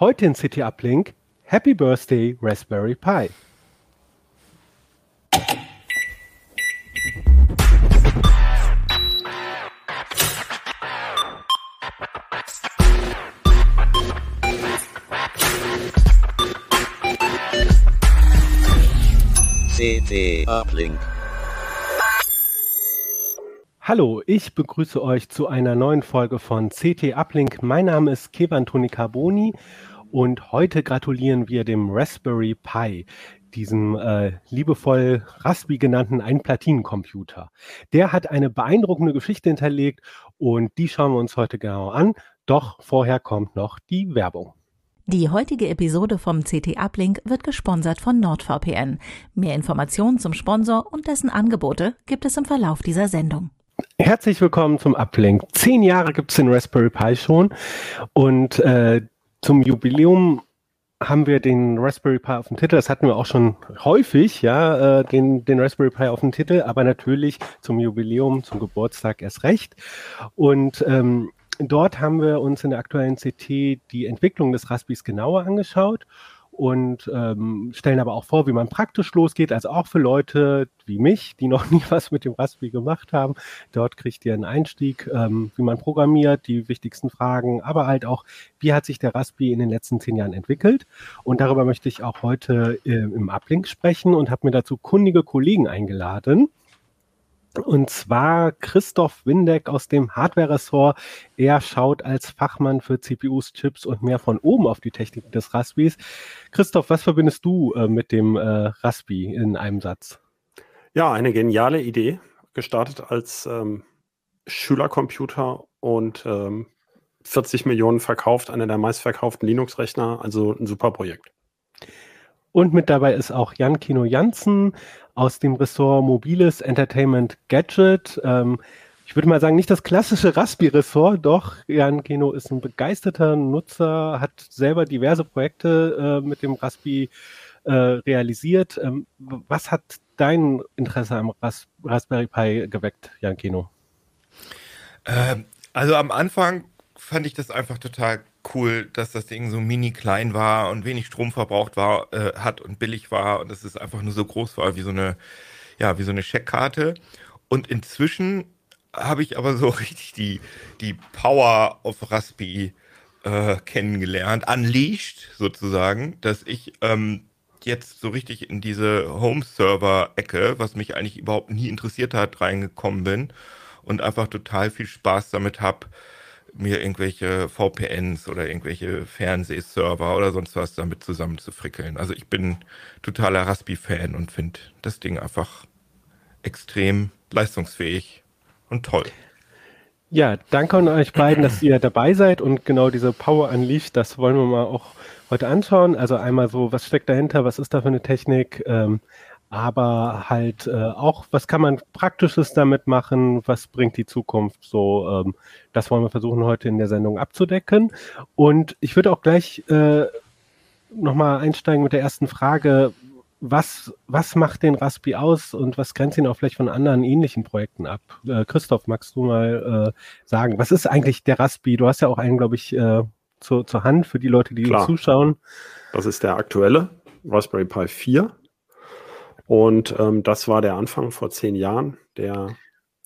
Heute in City Uplink Happy Birthday Raspberry Pi. CT Uplink. Hallo, ich begrüße euch zu einer neuen Folge von CT Uplink. Mein Name ist Kevan Toni Carboni und heute gratulieren wir dem Raspberry Pi, diesem äh, liebevoll Raspi genannten Einplatinencomputer. Der hat eine beeindruckende Geschichte hinterlegt und die schauen wir uns heute genau an. Doch vorher kommt noch die Werbung. Die heutige Episode vom CT Uplink wird gesponsert von NordVPN. Mehr Informationen zum Sponsor und dessen Angebote gibt es im Verlauf dieser Sendung. Herzlich willkommen zum Uplink. Zehn Jahre gibt es den Raspberry Pi schon und äh, zum Jubiläum haben wir den Raspberry Pi auf dem Titel. Das hatten wir auch schon häufig, ja, äh, den, den Raspberry Pi auf dem Titel, aber natürlich zum Jubiläum, zum Geburtstag erst recht. Und ähm, dort haben wir uns in der aktuellen CT die Entwicklung des Raspis genauer angeschaut und ähm, stellen aber auch vor, wie man praktisch losgeht, also auch für Leute wie mich, die noch nie was mit dem Raspi gemacht haben. Dort kriegt ihr einen Einstieg, ähm, wie man programmiert, die wichtigsten Fragen, aber halt auch, wie hat sich der Raspi in den letzten zehn Jahren entwickelt. Und darüber möchte ich auch heute äh, im Uplink sprechen und habe mir dazu kundige Kollegen eingeladen. Und zwar Christoph Windeck aus dem Hardware-Ressort. Er schaut als Fachmann für CPUs, Chips und mehr von oben auf die Technik des Raspis. Christoph, was verbindest du äh, mit dem äh, Raspi in einem Satz? Ja, eine geniale Idee. Gestartet als ähm, Schülercomputer und ähm, 40 Millionen verkauft, einer der meistverkauften Linux-Rechner. Also ein super Projekt. Und mit dabei ist auch Jan Kino Janssen aus dem Ressort Mobiles Entertainment Gadget. Ähm, ich würde mal sagen, nicht das klassische Raspi-Ressort, doch Jan Kino ist ein begeisterter Nutzer, hat selber diverse Projekte äh, mit dem Raspi äh, realisiert. Ähm, was hat dein Interesse am Ras Raspberry Pi geweckt, Jan Kino? Ähm, also am Anfang fand ich das einfach total cool, dass das Ding so mini klein war und wenig Strom verbraucht war, äh, hat und billig war und dass es einfach nur so groß war wie so eine, ja, wie so eine Scheckkarte. Und inzwischen habe ich aber so richtig die, die Power of Raspi äh, kennengelernt, unleashed sozusagen, dass ich ähm, jetzt so richtig in diese Home-Server-Ecke, was mich eigentlich überhaupt nie interessiert hat, reingekommen bin und einfach total viel Spaß damit habe, mir irgendwelche VPNs oder irgendwelche Fernsehserver oder sonst was damit zusammenzufrickeln. Also ich bin totaler Raspi-Fan und finde das Ding einfach extrem leistungsfähig und toll. Ja, danke an euch beiden, dass ihr dabei seid und genau diese Power Unleashed, das wollen wir mal auch heute anschauen. Also einmal so, was steckt dahinter, was ist da für eine Technik, ähm, aber halt äh, auch, was kann man Praktisches damit machen, was bringt die Zukunft so, ähm, das wollen wir versuchen heute in der Sendung abzudecken. Und ich würde auch gleich äh, nochmal einsteigen mit der ersten Frage, was, was macht den Raspi aus und was grenzt ihn auch vielleicht von anderen ähnlichen Projekten ab? Äh, Christoph, magst du mal äh, sagen, was ist eigentlich der Raspi? Du hast ja auch einen, glaube ich, äh, zu, zur Hand für die Leute, die Klar. zuschauen. Das ist der aktuelle Raspberry Pi 4. Und ähm, das war der Anfang vor zehn Jahren. Der,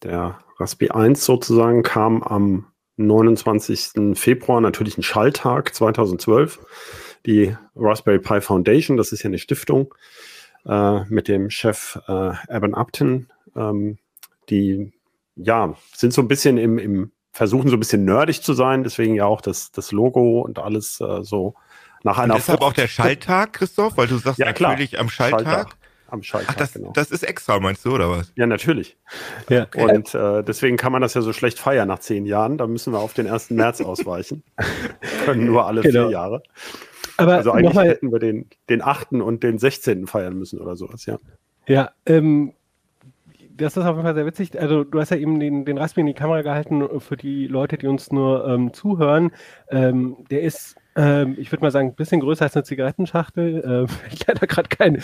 der Raspi 1 sozusagen kam am 29. Februar, natürlich ein Schalltag 2012. Die Raspberry Pi Foundation, das ist ja eine Stiftung äh, mit dem Chef äh, Evan Upton. Ähm, die ja, sind so ein bisschen im, im, versuchen so ein bisschen nerdig zu sein, deswegen ja auch das, das Logo und alles äh, so nach einer. Und deshalb auch der Schalltag, Christoph, weil du sagst Ja, klar. natürlich am Schalltag. Schalltag. Am Schaltpad. Ach, das, genau. das ist extra, meinst du, oder was? Ja, natürlich. Ja. Und äh, deswegen kann man das ja so schlecht feiern nach zehn Jahren. Da müssen wir auf den 1. März ausweichen. Können nur alle Genau. vier Jahre. Aber Also eigentlich nochmal, hätten wir den, den 8. und den 16. feiern müssen oder sowas, ja. ja, ähm, das ist auf jeden Fall sehr witzig. Also du hast ja eben den, den Raspi in die Kamera gehalten für die Leute, die uns nur ähm, zuhören. Ähm, der ist, ähm, ich würde mal sagen, ein bisschen größer als eine Zigarettenschachtel. Ähm, leider gerade keine.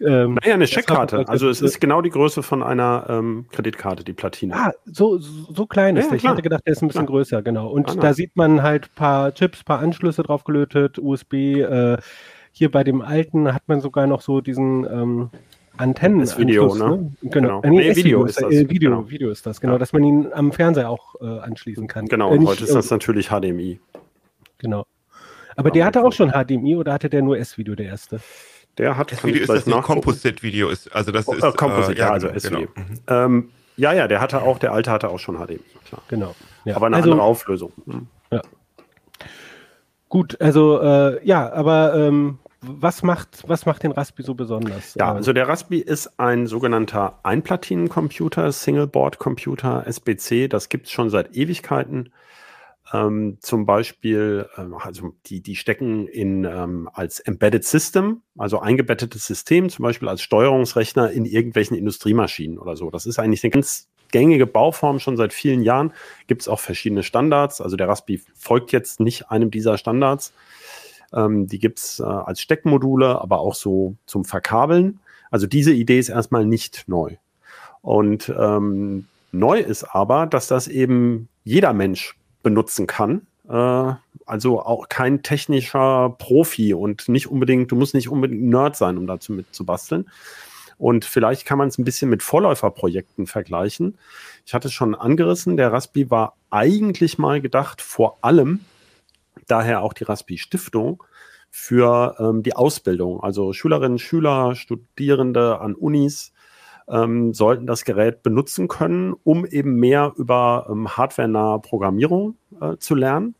Ähm, Naja, eine das Checkkarte. Also es ist genau die Größe von einer ähm, Kreditkarte, die Platine. Ah, so, so klein ist Ja, der. Ich klar. hätte gedacht, der ist ein bisschen Klar. größer, genau. Und Ah, da sieht man halt paar Chips, paar Anschlüsse drauf gelötet, USB. Äh, hier bei dem alten hat man sogar noch so diesen ähm, Antennen. S-Video, ne? Genau. Genau. Äh, nee, Nee, Video ist ist das. das. Äh, Video, Genau. Video ist das, genau, Ja. dass man ihn am Fernseher auch äh, anschließen kann. Genau, Äh, und heute ist äh, das natürlich HDMI. Genau. Aber der hatte auch schon HDMI oder hatte der nur S-Video, der erste? Der hat, Das kann ich Video ist das. Composite-Video ist. Also das Oh, ist äh, Composite, ja, also genau, S-Video. genau. Mhm. Ähm, ja, ja, der hatte auch, der alte hatte auch schon HDMI, klar. Genau. Ja. Aber eine also, andere Auflösung. Hm. Gut, also äh, ja, aber ähm, was macht, was macht den Raspi so besonders? Ja, Äh, also der Raspi ist ein sogenannter Einplatinencomputer, Single-Board-Computer, SBC. Das gibt es schon seit Ewigkeiten. Ähm, zum Beispiel, ähm, also die, die stecken in ähm, als Embedded System, also eingebettetes System, zum Beispiel als Steuerungsrechner in irgendwelchen Industriemaschinen oder so. Das ist eigentlich eine ganz gängige Bauform schon seit vielen Jahren. Gibt es auch verschiedene Standards. Also der Raspi folgt jetzt nicht einem dieser Standards. Ähm, die gibt es äh, als Steckmodule, aber auch so zum Verkabeln. Also diese Idee ist erstmal nicht neu. Und ähm, neu ist aber, dass das eben jeder Mensch benutzen kann. Äh, also auch kein technischer Profi und nicht unbedingt, du musst nicht unbedingt Nerd sein, um dazu mit zu basteln. Und vielleicht kann man es ein bisschen mit Vorläuferprojekten vergleichen. Ich hatte es schon angerissen, der Raspi war eigentlich mal gedacht, vor allem, daher auch die Raspi Stiftung, für ähm, die Ausbildung. Also Schülerinnen, Schüler, Studierende an Unis ähm, sollten das Gerät benutzen können, um eben mehr über ähm, hardwarenahe Programmierung äh, zu lernen.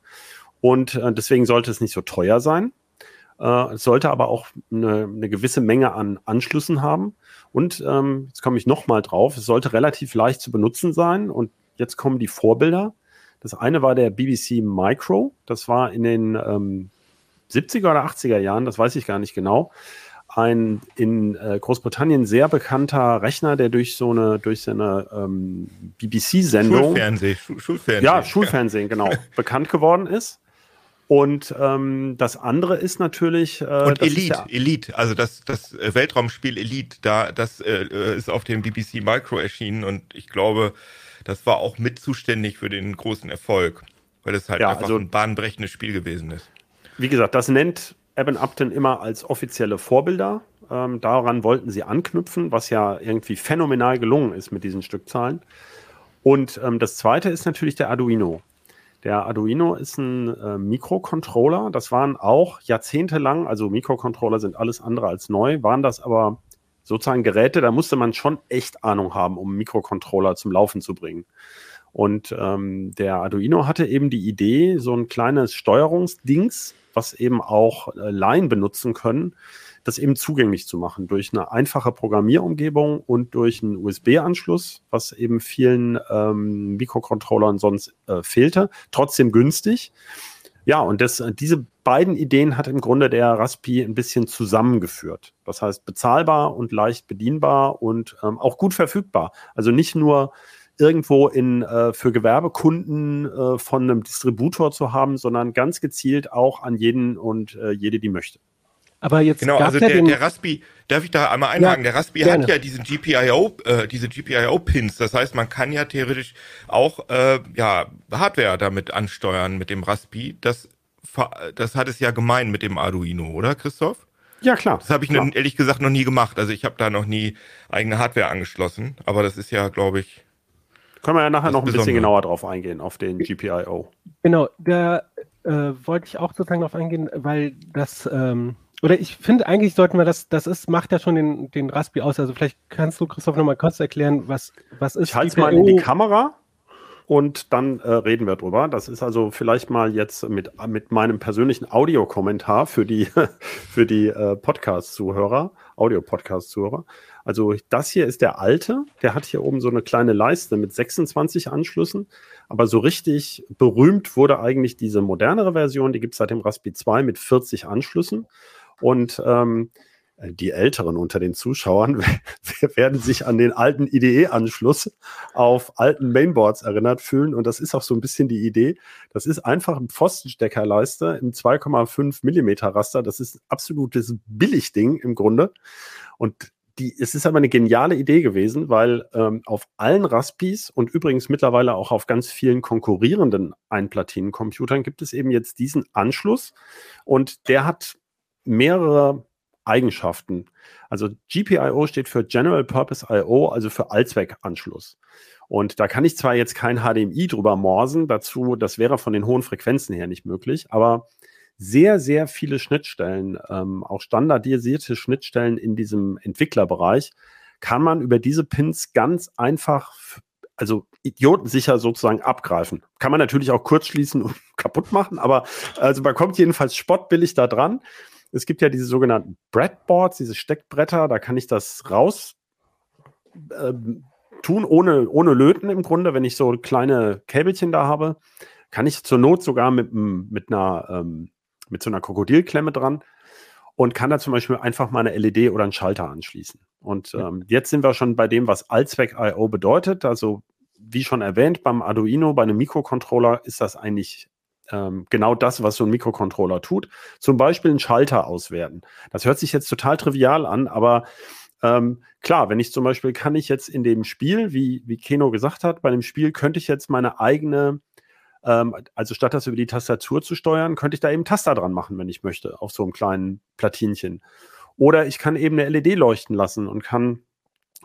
Und äh, deswegen sollte es nicht so teuer sein. Äh, es sollte aber auch eine, eine gewisse Menge an Anschlüssen haben. Und ähm, jetzt komme ich nochmal drauf, es sollte relativ leicht zu benutzen sein. Und jetzt kommen die Vorbilder. Das eine war der BBC Micro. Das war in den ähm, 70er oder 80er Jahren, das weiß ich gar nicht genau, ein in äh, Großbritannien sehr bekannter Rechner, der durch so eine, durch so eine ähm, BBC-Sendung, Schulfernsehen, Schul Schulfernsehen. ja, Schulfernsehen, genau, bekannt geworden ist. Und ähm, das andere ist natürlich. Äh, Und Elite, ja- Elite, also das, das äh, Weltraumspiel Elite, da, das äh, ist auf dem BBC Micro erschienen und ich glaube, das war auch mit zuständig für den großen Erfolg, weil es halt Ja, einfach also- ein bahnbrechendes Spiel gewesen ist. Wie gesagt, das nennt Eben Upton immer als offizielle Vorbilder. Ähm, daran wollten sie anknüpfen, was ja irgendwie phänomenal gelungen ist mit diesen Stückzahlen. Und ähm, das zweite ist natürlich der Arduino. Der Arduino ist ein äh, Mikrocontroller. Das waren auch jahrzehntelang, also Mikrocontroller sind alles andere als neu, waren das aber sozusagen Geräte, da musste man schon echt Ahnung haben, um Mikrocontroller zum Laufen zu bringen. Und ähm, der Arduino hatte eben die Idee, so ein kleines Steuerungsdings, was eben auch äh, Laien benutzen können, das eben zugänglich zu machen durch eine einfache Programmierumgebung und durch einen USB-Anschluss, was eben vielen ähm, Mikrocontrollern sonst äh, fehlte, trotzdem günstig. Ja, und das, äh, diese beiden Ideen hat im Grunde der Raspi ein bisschen zusammengeführt. Das heißt, bezahlbar und leicht bedienbar und ähm, auch gut verfügbar. Also nicht nur irgendwo in, äh, für Gewerbekunden äh, von einem Distributor zu haben, sondern ganz gezielt auch an jeden und äh, jede, die möchte. Aber jetzt Genau, also der, den, der Raspi, darf ich da einmal einhaken? Ja, der Raspi gerne. hat ja diesen GPIO, äh, diese GPIO-Pins. Das heißt, man kann ja theoretisch auch äh, ja, Hardware damit ansteuern mit dem Raspi. Das, das hat es ja gemein mit dem Arduino, oder Christoph? Ja, klar. Das habe ich klar. ehrlich gesagt noch nie gemacht. Also ich habe da noch nie eigene Hardware angeschlossen. Aber das ist ja, glaube ich, Können wir ja nachher Das noch ein bisschen genauer drauf eingehen, auf den GPIO. Genau, da äh, wollte ich auch sozusagen darauf eingehen, weil das, ähm, oder ich finde eigentlich sollten wir das, das ist, macht ja schon den, den Raspi aus. Also vielleicht kannst du, Christoph, nochmal kurz erklären, was, was ist Ich halte es mal in die? Kamera und dann äh, reden wir drüber. Das ist also vielleicht mal jetzt mit, mit meinem persönlichen Audiokommentar für die, für die äh, Podcast-Zuhörer. Audio-Podcast-Zuhörer. Also das hier ist der alte, der hat hier oben so eine kleine Leiste mit 26 Anschlüssen, aber so richtig berühmt wurde eigentlich diese modernere Version, die gibt es seit dem Raspi 2 mit 40 Anschlüssen und ähm, die Älteren unter den Zuschauern werden sich an den alten IDE-Anschluss auf alten Mainboards erinnert fühlen. Und das ist auch so ein bisschen die Idee. Das ist einfach ein Pfostensteckerleiste im 2,5 Millimeter Raster. Das ist absolutes Billigding im Grunde. Und die, es ist aber eine geniale Idee gewesen, weil ähm, auf allen Raspis und übrigens mittlerweile auch auf ganz vielen konkurrierenden Einplatinencomputern gibt es eben jetzt diesen Anschluss und der hat mehrere Eigenschaften. Also GPIO steht für General Purpose IO, also für Allzweckanschluss. Und da kann ich zwar jetzt kein HDMI drüber morsen, dazu, das wäre von den hohen Frequenzen her nicht möglich, aber sehr, sehr viele Schnittstellen, ähm, auch standardisierte Schnittstellen in diesem Entwicklerbereich, kann man über diese Pins ganz einfach, also idiotensicher sozusagen abgreifen. Kann man natürlich auch kurz schließen und kaputt machen, aber also man kommt jedenfalls spottbillig da dran. Es gibt ja diese sogenannten Breadboards, diese Steckbretter, da kann ich das raus äh, tun, ohne, ohne Löten im Grunde. Wenn ich so kleine Käbelchen da habe, kann ich zur Not sogar mit, mit einer, ähm, mit so einer Krokodilklemme dran und kann da zum Beispiel einfach mal eine LED oder einen Schalter anschließen. Und ähm, jetzt sind wir schon bei dem, was Allzweck-IO bedeutet. Also, wie schon erwähnt, beim Arduino, bei einem Mikrocontroller ist das eigentlich ähm, genau das, was so ein Mikrocontroller tut. Zum Beispiel einen Schalter auswerten. Das hört sich jetzt total trivial an, aber ähm, klar, wenn ich zum Beispiel kann ich jetzt in dem Spiel, wie, wie Keno gesagt hat, bei dem Spiel könnte ich jetzt meine eigene, ähm, also statt das über die Tastatur zu steuern, könnte ich da eben Taster dran machen, wenn ich möchte, auf so einem kleinen Platinchen. Oder ich kann eben eine LED leuchten lassen und kann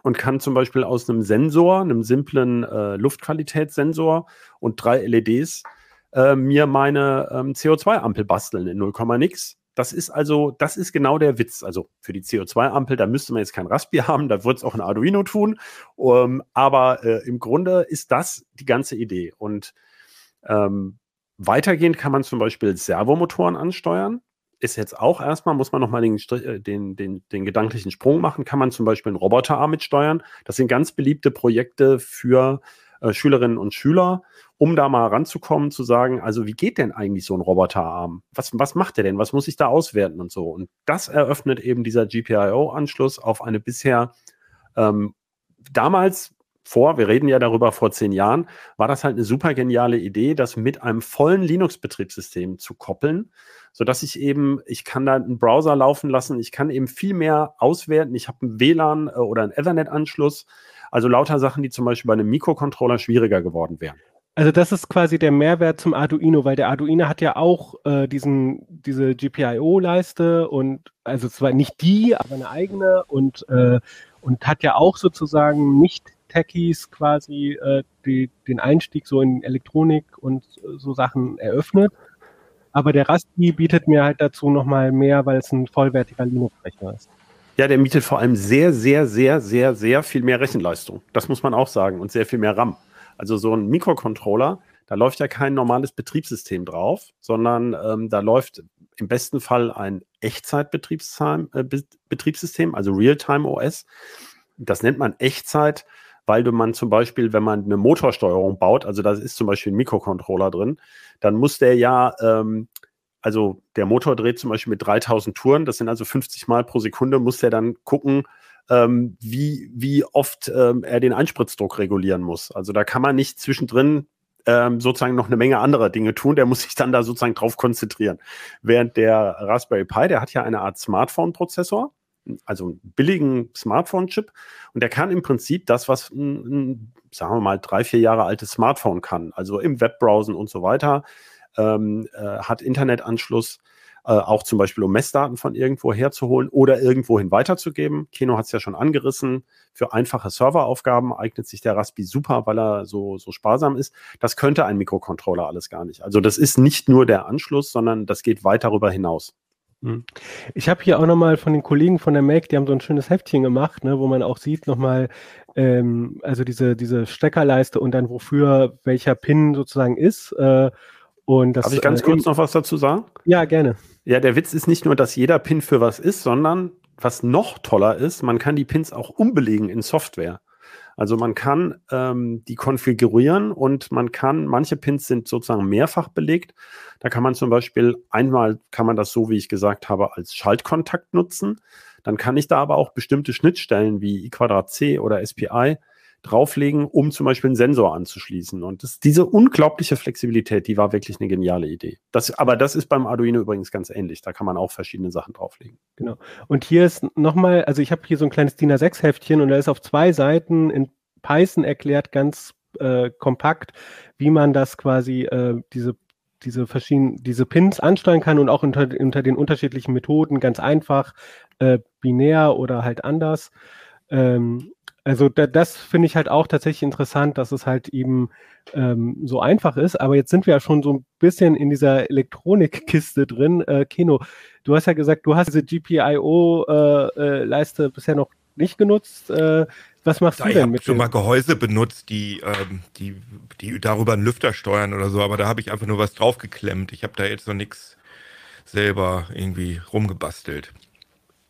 und kann zum Beispiel aus einem Sensor, einem simplen äh, Luftqualitätssensor und drei LEDs äh, mir meine ähm, CO2-Ampel basteln in 0, nix. Das ist also, das ist genau der Witz. Also für die CO2-Ampel, da müsste man jetzt kein Raspi haben, da wird es auch ein Arduino tun. Um, ähm, aber äh, im Grunde ist das die ganze Idee. Und ähm, weitergehend kann man zum Beispiel Servomotoren ansteuern. Ist jetzt auch erstmal, muss man nochmal den, äh, den, den, den gedanklichen Sprung machen, kann man zum Beispiel einen Roboterarm mitsteuern. Das sind ganz beliebte Projekte für äh, Schülerinnen und Schüler, um da mal ranzukommen, zu sagen, also wie geht denn eigentlich so ein Roboterarm? Was, was macht der denn? Was muss ich da auswerten und so? Und das eröffnet eben dieser GPIO-Anschluss auf eine bisher ähm, damals vor, wir reden ja darüber vor zehn Jahren, war das halt eine super geniale Idee, das mit einem vollen Linux-Betriebssystem zu koppeln, sodass ich eben, ich kann da einen Browser laufen lassen, ich kann eben viel mehr auswerten, ich habe einen WLAN äh, oder einen Ethernet-Anschluss, also lauter Sachen, die zum Beispiel bei einem Mikrocontroller schwieriger geworden wären. Also das ist quasi der Mehrwert zum Arduino, weil der Arduino hat ja auch äh, diesen, diese GPIO-Leiste und also zwar nicht die, aber eine eigene und, äh, und hat ja auch sozusagen nicht Techies quasi äh, die, den Einstieg so in Elektronik und so Sachen eröffnet. Aber der Raspi bietet mir halt dazu nochmal mehr, weil es ein vollwertiger Linux-Rechner ist. Ja, der mietet vor allem sehr, sehr, sehr, sehr, sehr viel mehr Rechenleistung. Das muss man auch sagen und sehr viel mehr RAM. Also so ein Mikrocontroller, da läuft ja kein normales Betriebssystem drauf, sondern ähm, da läuft im besten Fall ein Echtzeitbetriebssystem, äh, also Realtime OS. Das nennt man Echtzeit, weil du man zum Beispiel, wenn man eine Motorsteuerung baut, also da ist zum Beispiel ein Mikrocontroller drin, dann muss der ja ähm, also der Motor dreht zum Beispiel mit 3000 Touren, das sind also 50 Mal pro Sekunde, muss der dann gucken, ähm, wie, wie oft ähm, er den Einspritzdruck regulieren muss. Also da kann man nicht zwischendrin ähm, sozusagen noch eine Menge anderer Dinge tun, der muss sich dann da sozusagen drauf konzentrieren. Während der Raspberry Pi, der hat ja eine Art Smartphone-Prozessor, also einen billigen Smartphone-Chip und der kann im Prinzip das, was ein, ein, sagen wir mal, drei, vier Jahre altes Smartphone kann, also im Webbrowsen und so weiter, ähm, äh, hat Internetanschluss, äh, auch zum Beispiel um Messdaten von irgendwo herzuholen oder irgendwohin weiterzugeben. Keno hat es ja schon angerissen. Für einfache Serveraufgaben eignet sich der Raspi super, weil er so, so sparsam ist. Das könnte ein Mikrocontroller alles gar nicht. Also das ist nicht nur der Anschluss, sondern das geht weit darüber hinaus. Hm. Ich habe hier auch nochmal von den Kollegen von der Mac, die haben so ein schönes Heftchen gemacht, ne, wo man auch sieht nochmal, ähm, also diese, diese Steckerleiste und dann wofür welcher Pin sozusagen ist. Äh, und das, Darf ich ganz äh, kurz noch was dazu sagen? Ja, gerne. Ja, der Witz ist nicht nur, dass jeder Pin für was ist, sondern was noch toller ist, man kann die Pins auch umbelegen in Software. Also man kann ähm, die konfigurieren und man kann, manche Pins sind sozusagen mehrfach belegt. Da kann man zum Beispiel einmal kann man das so, wie ich gesagt habe, als Schaltkontakt nutzen. Dann kann ich da aber auch bestimmte Schnittstellen wie i Quadrat C oder SPI drauflegen, um zum Beispiel einen Sensor anzuschließen. Und das, diese unglaubliche Flexibilität, die war wirklich eine geniale Idee. Das, aber das ist beim Arduino übrigens ganz ähnlich. Da kann man auch verschiedene Sachen drauflegen. Genau. Und hier ist nochmal, also ich habe hier so ein kleines DIN A6-Heftchen und da ist auf zwei Seiten in Python erklärt ganz äh, kompakt, wie man das quasi, äh, diese diese verschiedenen, diese Pins ansteuern kann und auch unter, unter den unterschiedlichen Methoden ganz einfach, äh, binär oder halt anders. Ähm, also da, das finde ich halt auch tatsächlich interessant, dass es halt eben ähm, so einfach ist. Aber jetzt sind wir ja schon so ein bisschen in dieser Elektronikkiste drin. Äh, Keno, du hast ja gesagt, du hast diese GPIO-Leiste äh, äh, bisher noch nicht genutzt. Äh, was machst da, du denn mit Ich habe schon mal Gehäuse benutzt, die, ähm, die, die darüber einen Lüfter steuern oder so, aber da habe ich einfach nur was draufgeklemmt. Ich habe da jetzt noch nichts selber irgendwie rumgebastelt.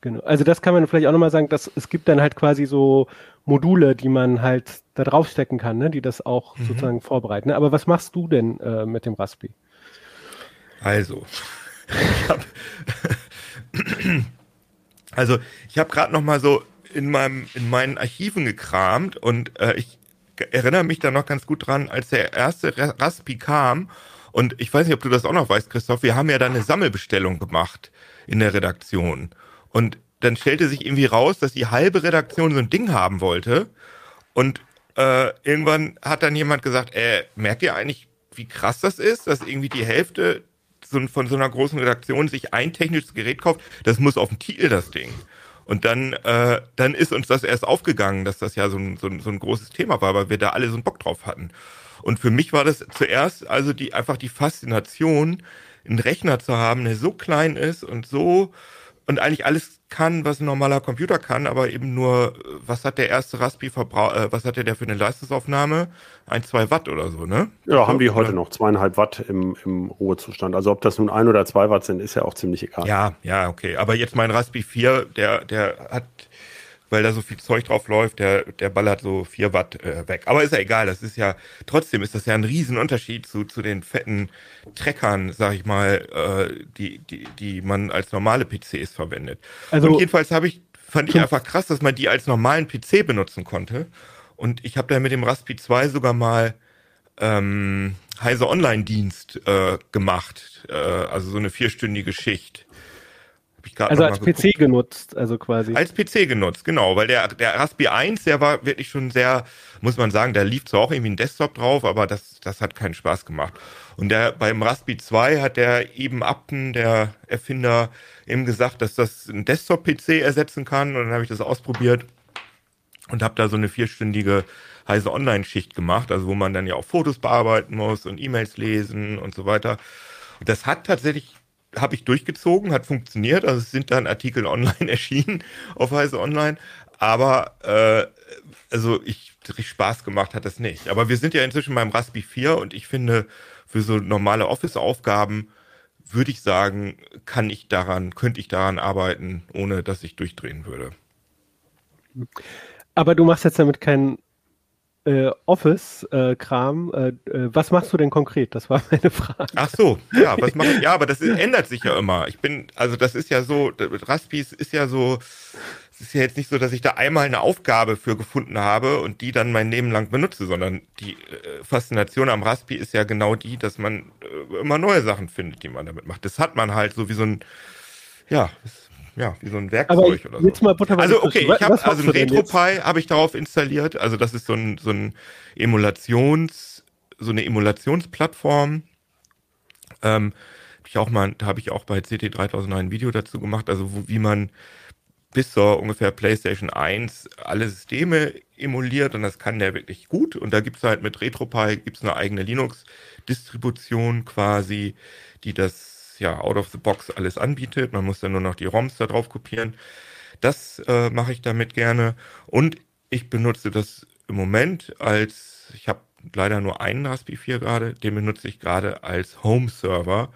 Genau. Also das kann man vielleicht auch nochmal sagen, dass es gibt dann halt quasi so Module, die man halt da draufstecken kann, ne, die das auch mhm. sozusagen vorbereiten. Aber was machst du denn äh, mit dem Raspi? Also, ich hab, also ich habe gerade noch mal so in meinem in meinen Archiven gekramt und äh, ich erinnere mich da noch ganz gut dran, als der erste Raspi kam und ich weiß nicht, ob du das auch noch weißt, Christoph, wir haben ja da eine Sammelbestellung gemacht in der Redaktion und dann stellte sich irgendwie raus, dass die halbe Redaktion so ein Ding haben wollte. Und äh, irgendwann hat dann jemand gesagt, äh, merkt ihr eigentlich, wie krass das ist, dass irgendwie die Hälfte so, von so einer großen Redaktion sich ein technisches Gerät kauft? Das muss auf dem Titel, das Ding. Und dann, äh, dann ist uns das erst aufgegangen, dass das ja so ein, so, ein, so ein großes Thema war, weil wir da alle so einen Bock drauf hatten. Und für mich war das zuerst also die einfach die Faszination, einen Rechner zu haben, der so klein ist und so und eigentlich alles kann, was ein normaler Computer kann, aber eben nur, was hat der erste Raspi verbraucht, äh, was hatte der für eine Leistungsaufnahme? Ein, zwei Watt oder so, ne? Ja, haben die heute noch, zweieinhalb Watt im, im Ruhezustand. Also ob das nun ein oder zwei Watt sind, ist ja auch ziemlich egal. Ja, ja, okay. Aber jetzt mein Raspi 4, der, der hat weil da so viel Zeug drauf läuft, der, der ballert so vier Watt äh, weg. Aber ist ja egal, das ist ja, trotzdem ist das ja ein Riesenunterschied zu, zu den fetten Treckern, sag ich mal, äh, die, die, die man als normale PCs verwendet. Also, Und jedenfalls habe ich, fand ich einfach krass, dass man die als normalen PC benutzen konnte. Und ich habe da mit dem Raspi 2 sogar mal ähm, Heise Online-Dienst äh, gemacht, äh, also so eine vierstündige Schicht also als PC genutzt, also quasi. Als PC genutzt, genau, weil der, der Raspi 1, der war wirklich schon sehr, muss man sagen, da lief zwar auch irgendwie ein Desktop drauf, aber das, das hat keinen Spaß gemacht. Und der, beim Raspi 2 hat der eben Upton, der Erfinder, eben gesagt, dass das ein Desktop-PC ersetzen kann. Und dann habe ich das ausprobiert und habe da so eine vierstündige heise Online-Schicht gemacht, also wo man dann ja auch Fotos bearbeiten muss und E-Mails lesen und so weiter. Und das hat tatsächlich habe ich durchgezogen, hat funktioniert. Also es sind dann Artikel online erschienen auf Heise Online. Aber äh, also ich richtig Spaß gemacht hat das nicht. Aber wir sind ja inzwischen beim Raspi 4 und ich finde, für so normale Office-Aufgaben würde ich sagen, kann ich daran, könnte ich daran arbeiten, ohne dass ich durchdrehen würde. Aber du machst jetzt damit keinen äh, Office-Kram. Äh, äh, was machst du denn konkret? Das war meine Frage. Ach so, ja, was mache ich? Ja, aber das ist, ändert sich ja immer. Ich bin, also das ist ja so, Raspis ist ja so, es ist ja jetzt nicht so, dass ich da einmal eine Aufgabe für gefunden habe und die dann mein Leben lang benutze, sondern die äh, Faszination am Raspi ist ja genau die, dass man äh, immer neue Sachen findet, die man damit macht. Das hat man halt so wie so ein, ja, das ja, wie so ein Werkzeug oder so. Jetzt mal also okay, ich habe also ein RetroPie habe ich darauf installiert. Also das ist so ein so ein Emulations so eine Emulationsplattform. Ähm, hab ich auch mal, da habe ich auch bei CT 3000 ein Video dazu gemacht, also wo, wie man bis zur ungefähr PlayStation 1 alle Systeme emuliert und das kann der wirklich gut. Und da gibt's halt mit RetroPie gibt's eine eigene Linux-Distribution quasi, die das ja out of the box alles anbietet. Man muss dann nur noch die ROMs da drauf kopieren. Das äh, mache ich damit gerne. Und ich benutze das im Moment als, ich habe leider nur einen Raspi 4 gerade, den benutze ich gerade als Home-Server.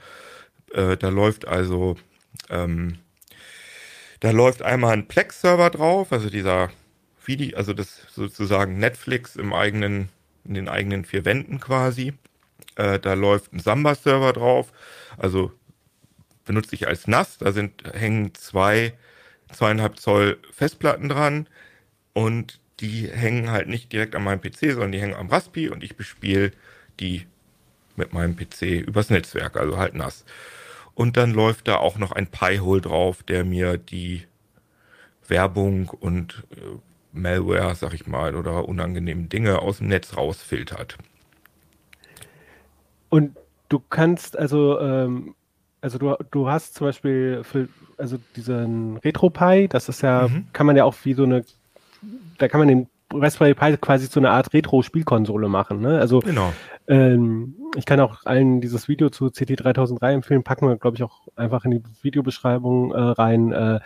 Äh, da läuft also, ähm, Da läuft einmal ein Plex-Server drauf, also dieser Video, also das sozusagen Netflix im eigenen, in den eigenen vier Wänden quasi. Äh, da läuft ein Samba-Server drauf, also benutze ich als NAS. Da sind, hängen zwei, zweieinhalb Zoll Festplatten dran und die hängen halt nicht direkt an meinem PC, sondern die hängen am Raspi und ich bespiele die mit meinem PC übers Netzwerk, also halt NAS. Und dann läuft da auch noch ein Pi-Hole drauf, der mir die Werbung und äh, Malware, sag ich mal, oder unangenehme Dinge aus dem Netz rausfiltert. Und du kannst also, ähm, also du, du hast zum Beispiel für, also diesen RetroPie, das ist ja, mhm. kann man ja auch wie so eine, da kann man den Raspberry Pi quasi so eine Art Retro-Spielkonsole machen. Ne? Also genau. ähm, ich kann auch allen dieses Video zu CT3003 empfehlen, packen wir, glaube ich, auch einfach in die Videobeschreibung äh, rein. Äh,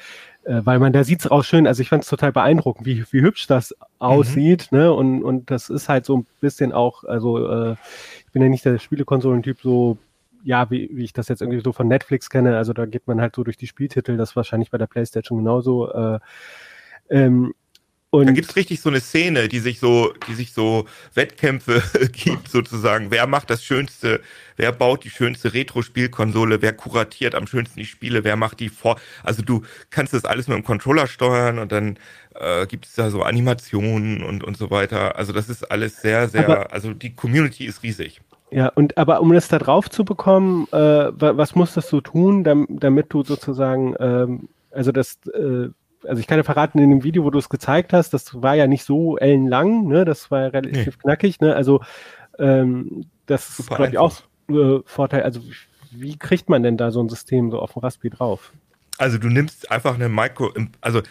äh, weil man da sieht es auch schön, also ich fand es total beeindruckend, wie, wie hübsch das aussieht, mhm. ne? Und, und das ist halt so ein bisschen auch, also äh, ich bin ja nicht der Spielekonsolentyp, so ja, wie, wie ich das jetzt irgendwie so von Netflix kenne, also da geht man halt so durch die Spieltitel, das wahrscheinlich bei der Playstation genauso. Äh, ähm, und da gibt es richtig so eine Szene, die sich so, die sich so Wettkämpfe gibt, sozusagen. Wer macht das Schönste, wer baut die schönste Retro-Spielkonsole, wer kuratiert am schönsten die Spiele, wer macht die vor. Also du kannst das alles mit dem Controller steuern und dann äh, gibt es da so Animationen und, und so weiter. Also das ist alles sehr, sehr, aber, also die Community ist riesig. Ja, und aber um das da drauf zu bekommen, äh, was musstest du tun, damit du sozusagen, ähm, also das äh, also ich kann ja verraten, in dem Video, wo du es gezeigt hast, das war ja nicht so ellenlang, ne? Das war ja relativ nee. knackig, ne? Also ähm, das Super ist, glaube ich, auch äh, Vorteil. Also wie kriegt man denn da so ein System so auf dem Raspi drauf? Also du nimmst einfach eine Micro, also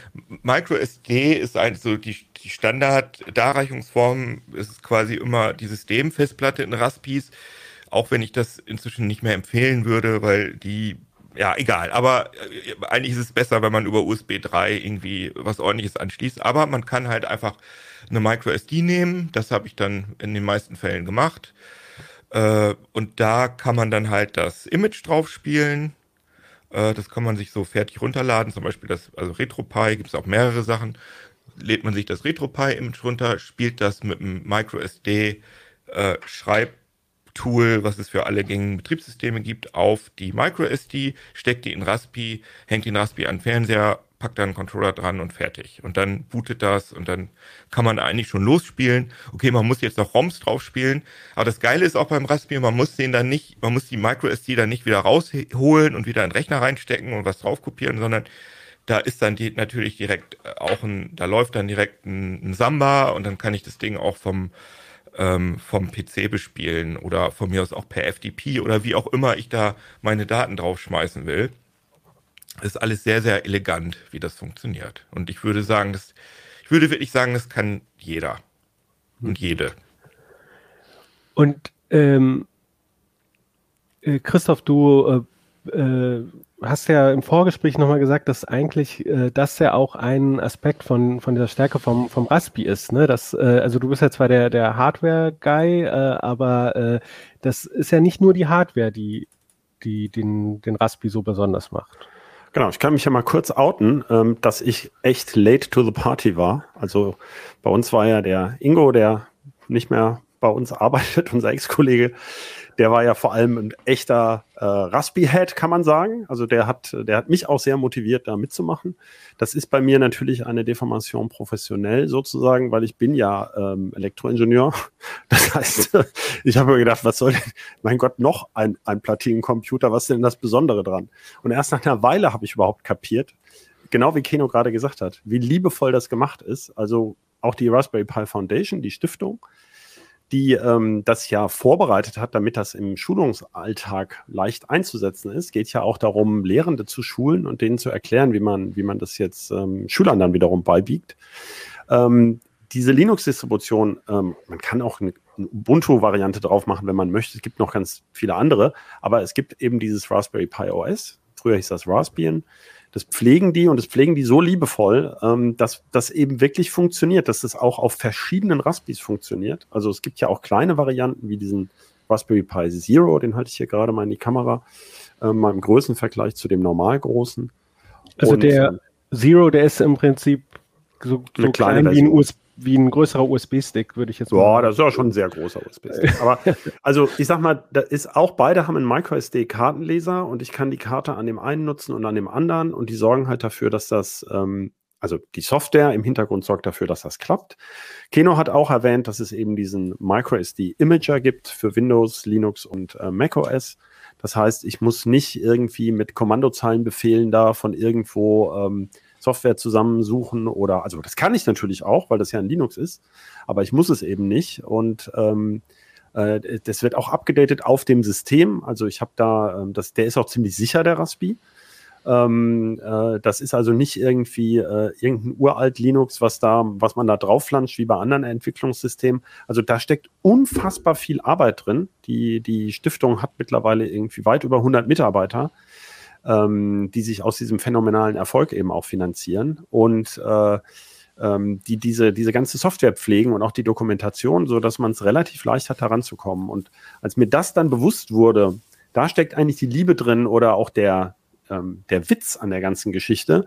Micro SD ist eigentlich so die, die Standard-Darreichungsform, ist quasi immer die Systemfestplatte in Raspis, auch wenn ich das inzwischen nicht mehr empfehlen würde, weil die ja, egal. Aber äh, eigentlich ist es besser, wenn man über USB 3 irgendwie was ordentliches anschließt. Aber man kann halt einfach eine Micro SD nehmen. Das habe ich dann in den meisten Fällen gemacht. Äh, und da kann man dann halt das Image drauf spielen. Äh, das kann man sich so fertig runterladen. Zum Beispiel das, also RetroPie gibt es auch mehrere Sachen. Lädt man sich das RetroPie-Image runter, spielt das mit einem Micro SD, äh, was es für alle gängigen Betriebssysteme gibt, auf die MicroSD, steckt die in Raspi, hängt den Raspi an den Fernseher, packt da einen Controller dran und fertig. Und dann bootet das und dann kann man eigentlich schon losspielen. Okay, man muss jetzt noch ROMs drauf spielen. Aber das Geile ist auch beim Raspi, man muss den dann nicht, man muss die MicroSD dann nicht wieder rausholen und wieder in den Rechner reinstecken und was drauf kopieren, sondern da ist dann die, natürlich direkt auch ein, da läuft dann direkt ein, ein Samba und dann kann ich das Ding auch vom, ähm, vom PC bespielen oder von mir aus auch per FTP oder wie auch immer ich da meine Daten draufschmeißen will. Das ist alles sehr, sehr elegant, wie das funktioniert. Und ich würde sagen, das, ich würde wirklich sagen, das kann jeder und jede. Und ähm, äh, Christoph, du äh, äh, hast ja im Vorgespräch nochmal gesagt, dass eigentlich äh, das ja auch ein Aspekt von, von dieser Stärke vom, vom Raspi ist. Ne? Das, äh, also du bist ja zwar der, der Hardware-Guy, äh, aber äh, das ist ja nicht nur die Hardware, die, die den, den Raspi so besonders macht. Genau, ich kann mich ja mal kurz outen, ähm, dass ich echt late to the party war. Also bei uns war ja der Ingo, der nicht mehr bei uns arbeitet, unser Ex-Kollege, der war ja vor allem ein echter äh, Raspi-Head, kann man sagen. Also der hat, der hat mich auch sehr motiviert, da mitzumachen. Das ist bei mir natürlich eine Deformation professionell sozusagen, weil ich bin ja ähm, Elektroingenieur. Das heißt, ich habe mir gedacht, was soll denn, mein Gott, noch ein, ein Platinencomputer, was ist denn das Besondere dran? Und erst nach einer Weile habe ich überhaupt kapiert, genau wie Keno gerade gesagt hat, wie liebevoll das gemacht ist. Also auch die Raspberry Pi Foundation, die Stiftung, die ähm, das ja vorbereitet hat, damit das im Schulungsalltag leicht einzusetzen ist. Geht ja auch darum, Lehrende zu schulen und denen zu erklären, wie man, wie man das jetzt ähm, Schülern dann wiederum beibiegt. Ähm, diese Linux-Distribution, ähm, man kann auch eine, eine Ubuntu-Variante drauf machen, wenn man möchte. Es gibt noch ganz viele andere, aber es gibt eben dieses Raspberry Pi OS. Früher hieß das Raspbian das pflegen die und das pflegen die so liebevoll, ähm, dass das eben wirklich funktioniert, dass das auch auf verschiedenen Raspis funktioniert. Also es gibt ja auch kleine Varianten wie diesen Raspberry Pi Zero, den halte ich hier gerade mal in die Kamera, äh, mal im Größenvergleich zu dem normal großen. Also und, der, ähm, Zero, der ist im Prinzip so, so klein wie ein, Version. Wie ein größerer USB-Stick, würde ich jetzt Ja, das ist ja schon ein sehr großer USB-Stick. Aber also ich sag mal, da ist auch beide haben einen MicroSD-Kartenleser und ich kann die Karte an dem einen nutzen und an dem anderen und die sorgen halt dafür, dass das, ähm, also die Software im Hintergrund sorgt dafür, dass das klappt. Keno hat auch erwähnt, dass es eben diesen MicroSD-Imager gibt für Windows, Linux und äh, macOS. Das heißt, ich muss nicht irgendwie mit Kommandozeilenbefehlen da von irgendwo ähm, Software zusammensuchen oder, also das kann ich natürlich auch, weil das ja ein Linux ist, aber ich muss es eben nicht und ähm, äh, das wird auch abgedatet auf dem System. Also ich habe da, ähm, das, der ist auch ziemlich sicher, der Raspi. Ähm, äh, das ist also nicht irgendwie äh, irgendein uralt Linux, was da, was man da drauf flanscht, wie bei anderen Entwicklungssystemen. Also da steckt unfassbar viel Arbeit drin. Die, die Stiftung hat mittlerweile irgendwie weit über 100 Mitarbeiter, ähm, die sich aus diesem phänomenalen Erfolg eben auch finanzieren und äh, ähm, die diese, diese ganze Software pflegen und auch die Dokumentation, so dass man es relativ leicht hat, heranzukommen. Und als mir das dann bewusst wurde, da steckt eigentlich die Liebe drin oder auch der, ähm, der Witz an der ganzen Geschichte,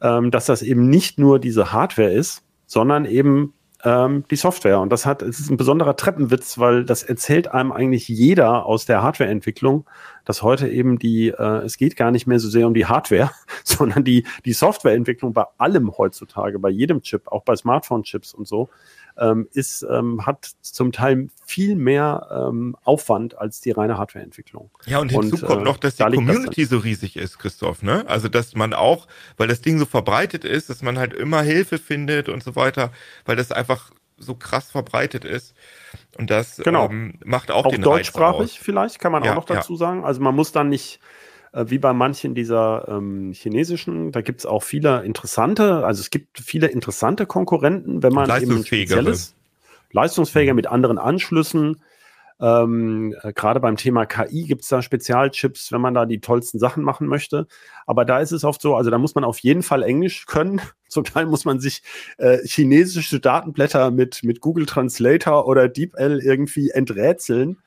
ähm, dass das eben nicht nur diese Hardware ist, sondern eben ähm, die Software. Und das hat, es ist ein besonderer Treppenwitz, weil das erzählt einem eigentlich jeder aus der Hardwareentwicklung, dass heute eben die, äh, es geht gar nicht mehr so sehr um die Hardware, sondern die, die Softwareentwicklung bei allem heutzutage, bei jedem Chip, auch bei Smartphone-Chips und so, ähm, ist, ähm, hat zum Teil viel mehr ähm, Aufwand als die reine Hardwareentwicklung. Ja, und hinzu Und, kommt äh, noch, dass die da liegt das Community so riesig ist, Christoph, ne? Also, dass man auch, weil das Ding so verbreitet ist, dass man halt immer Hilfe findet und so weiter, weil das einfach so krass verbreitet ist. Und das Genau. ähm, macht auch, auch den deutschsprachig vielleicht, kann man Ja, auch noch dazu sagen. Also man muss dann nicht, äh, wie bei manchen dieser ähm, chinesischen, da gibt es auch viele interessante, also es gibt viele interessante Konkurrenten, wenn man eben ein spezielles, leistungsfähiger mit anderen Anschlüssen. Ähm, äh, Gerade beim Thema KI gibt es da Spezialchips, wenn man da die tollsten Sachen machen möchte. Aber da ist es oft so, also da muss man auf jeden Fall Englisch können. Zum Teil muss man sich äh, chinesische Datenblätter mit, mit Google Translator oder DeepL irgendwie enträtseln.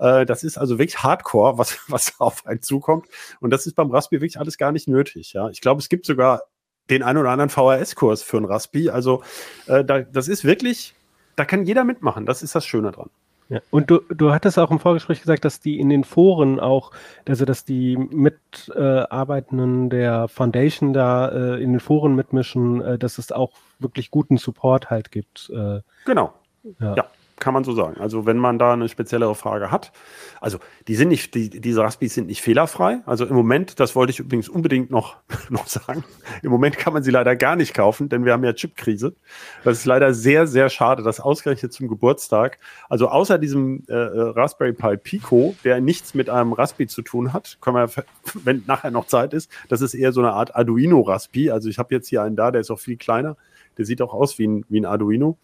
Äh, das ist also wirklich Hardcore, was, was auf einen zukommt. Und das ist beim Raspi wirklich alles gar nicht nötig. Ja, ich glaube, es gibt sogar den einen oder anderen VHS-Kurs für ein Raspi. Also äh, da, das ist wirklich, da kann jeder mitmachen. Das ist das Schöne dran. Ja. Und du, du hattest auch im Vorgespräch gesagt, dass die in den Foren auch, also dass die Mitarbeitenden der Foundation da äh, in den Foren mitmischen, äh, dass es auch wirklich guten Support halt gibt. Äh, Genau. ja. Ja, kann man so sagen. Also wenn man da eine speziellere Frage hat, also die sind nicht, die, diese Raspis sind nicht fehlerfrei. Also im Moment, das wollte ich übrigens unbedingt noch, noch sagen, im Moment kann man sie leider gar nicht kaufen, denn wir haben ja Chipkrise. Das ist leider sehr, sehr schade, dass ausgerechnet zum Geburtstag, also außer diesem äh, äh, Raspberry Pi Pico, der nichts mit einem Raspi zu tun hat, können wir, wenn nachher noch Zeit ist, das ist eher so eine Art Arduino Raspi. Also ich habe jetzt hier einen da, der ist auch viel kleiner. Der sieht auch aus wie ein, wie ein Arduino.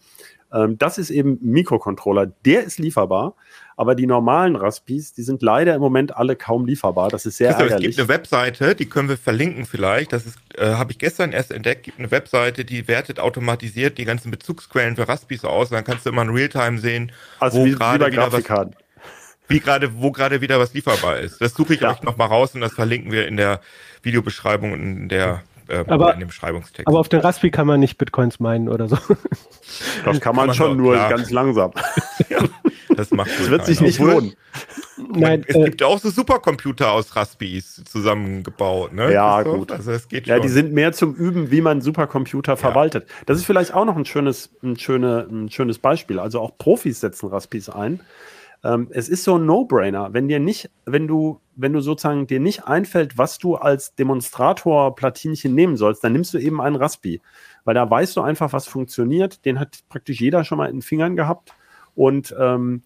Ähm, das ist eben Mikrocontroller. Der ist lieferbar, aber die normalen Raspis, die sind leider im Moment alle kaum lieferbar. Das ist sehr Christoph, es ärgerlich. gibt eine Webseite, die können wir verlinken vielleicht. Das ist, äh, habe ich gestern erst entdeckt. Gibt eine Webseite, die wertet automatisiert die ganzen Bezugsquellen für Raspis aus. Dann kannst du immer in Realtime sehen, also wo wie, wie gerade bei wieder was wie gerade, wo gerade wieder was lieferbar ist. Das suche ich Ja. euch noch mal raus und das verlinken wir in der Videobeschreibung und in der äh, Aber- in dem Beschreibungstext. Aber auf den Raspi kann man nicht Bitcoins meinen oder so. Das kann man man schon, nur klar. ganz langsam. das macht Das wird sich nicht Obwohl, lohnen. Nein, es äh, gibt ja auch so Supercomputer aus Raspis zusammengebaut, ne? Ja, Christoph? gut. Also es geht Ja, schon. die sind mehr zum Üben, wie man Supercomputer verwaltet. Das ist vielleicht auch noch ein schönes, ein, schöne, ein schönes Beispiel. Also auch Profis setzen Raspis ein. Ähm, es ist so ein No-Brainer. Wenn dir nicht, wenn du, wenn du sozusagen dir nicht einfällt, was du als Demonstrator-Platinchen nehmen sollst, dann nimmst du eben einen Raspi. Weil da weißt du einfach, was funktioniert. Den hat praktisch jeder schon mal in den Fingern gehabt. Und ähm,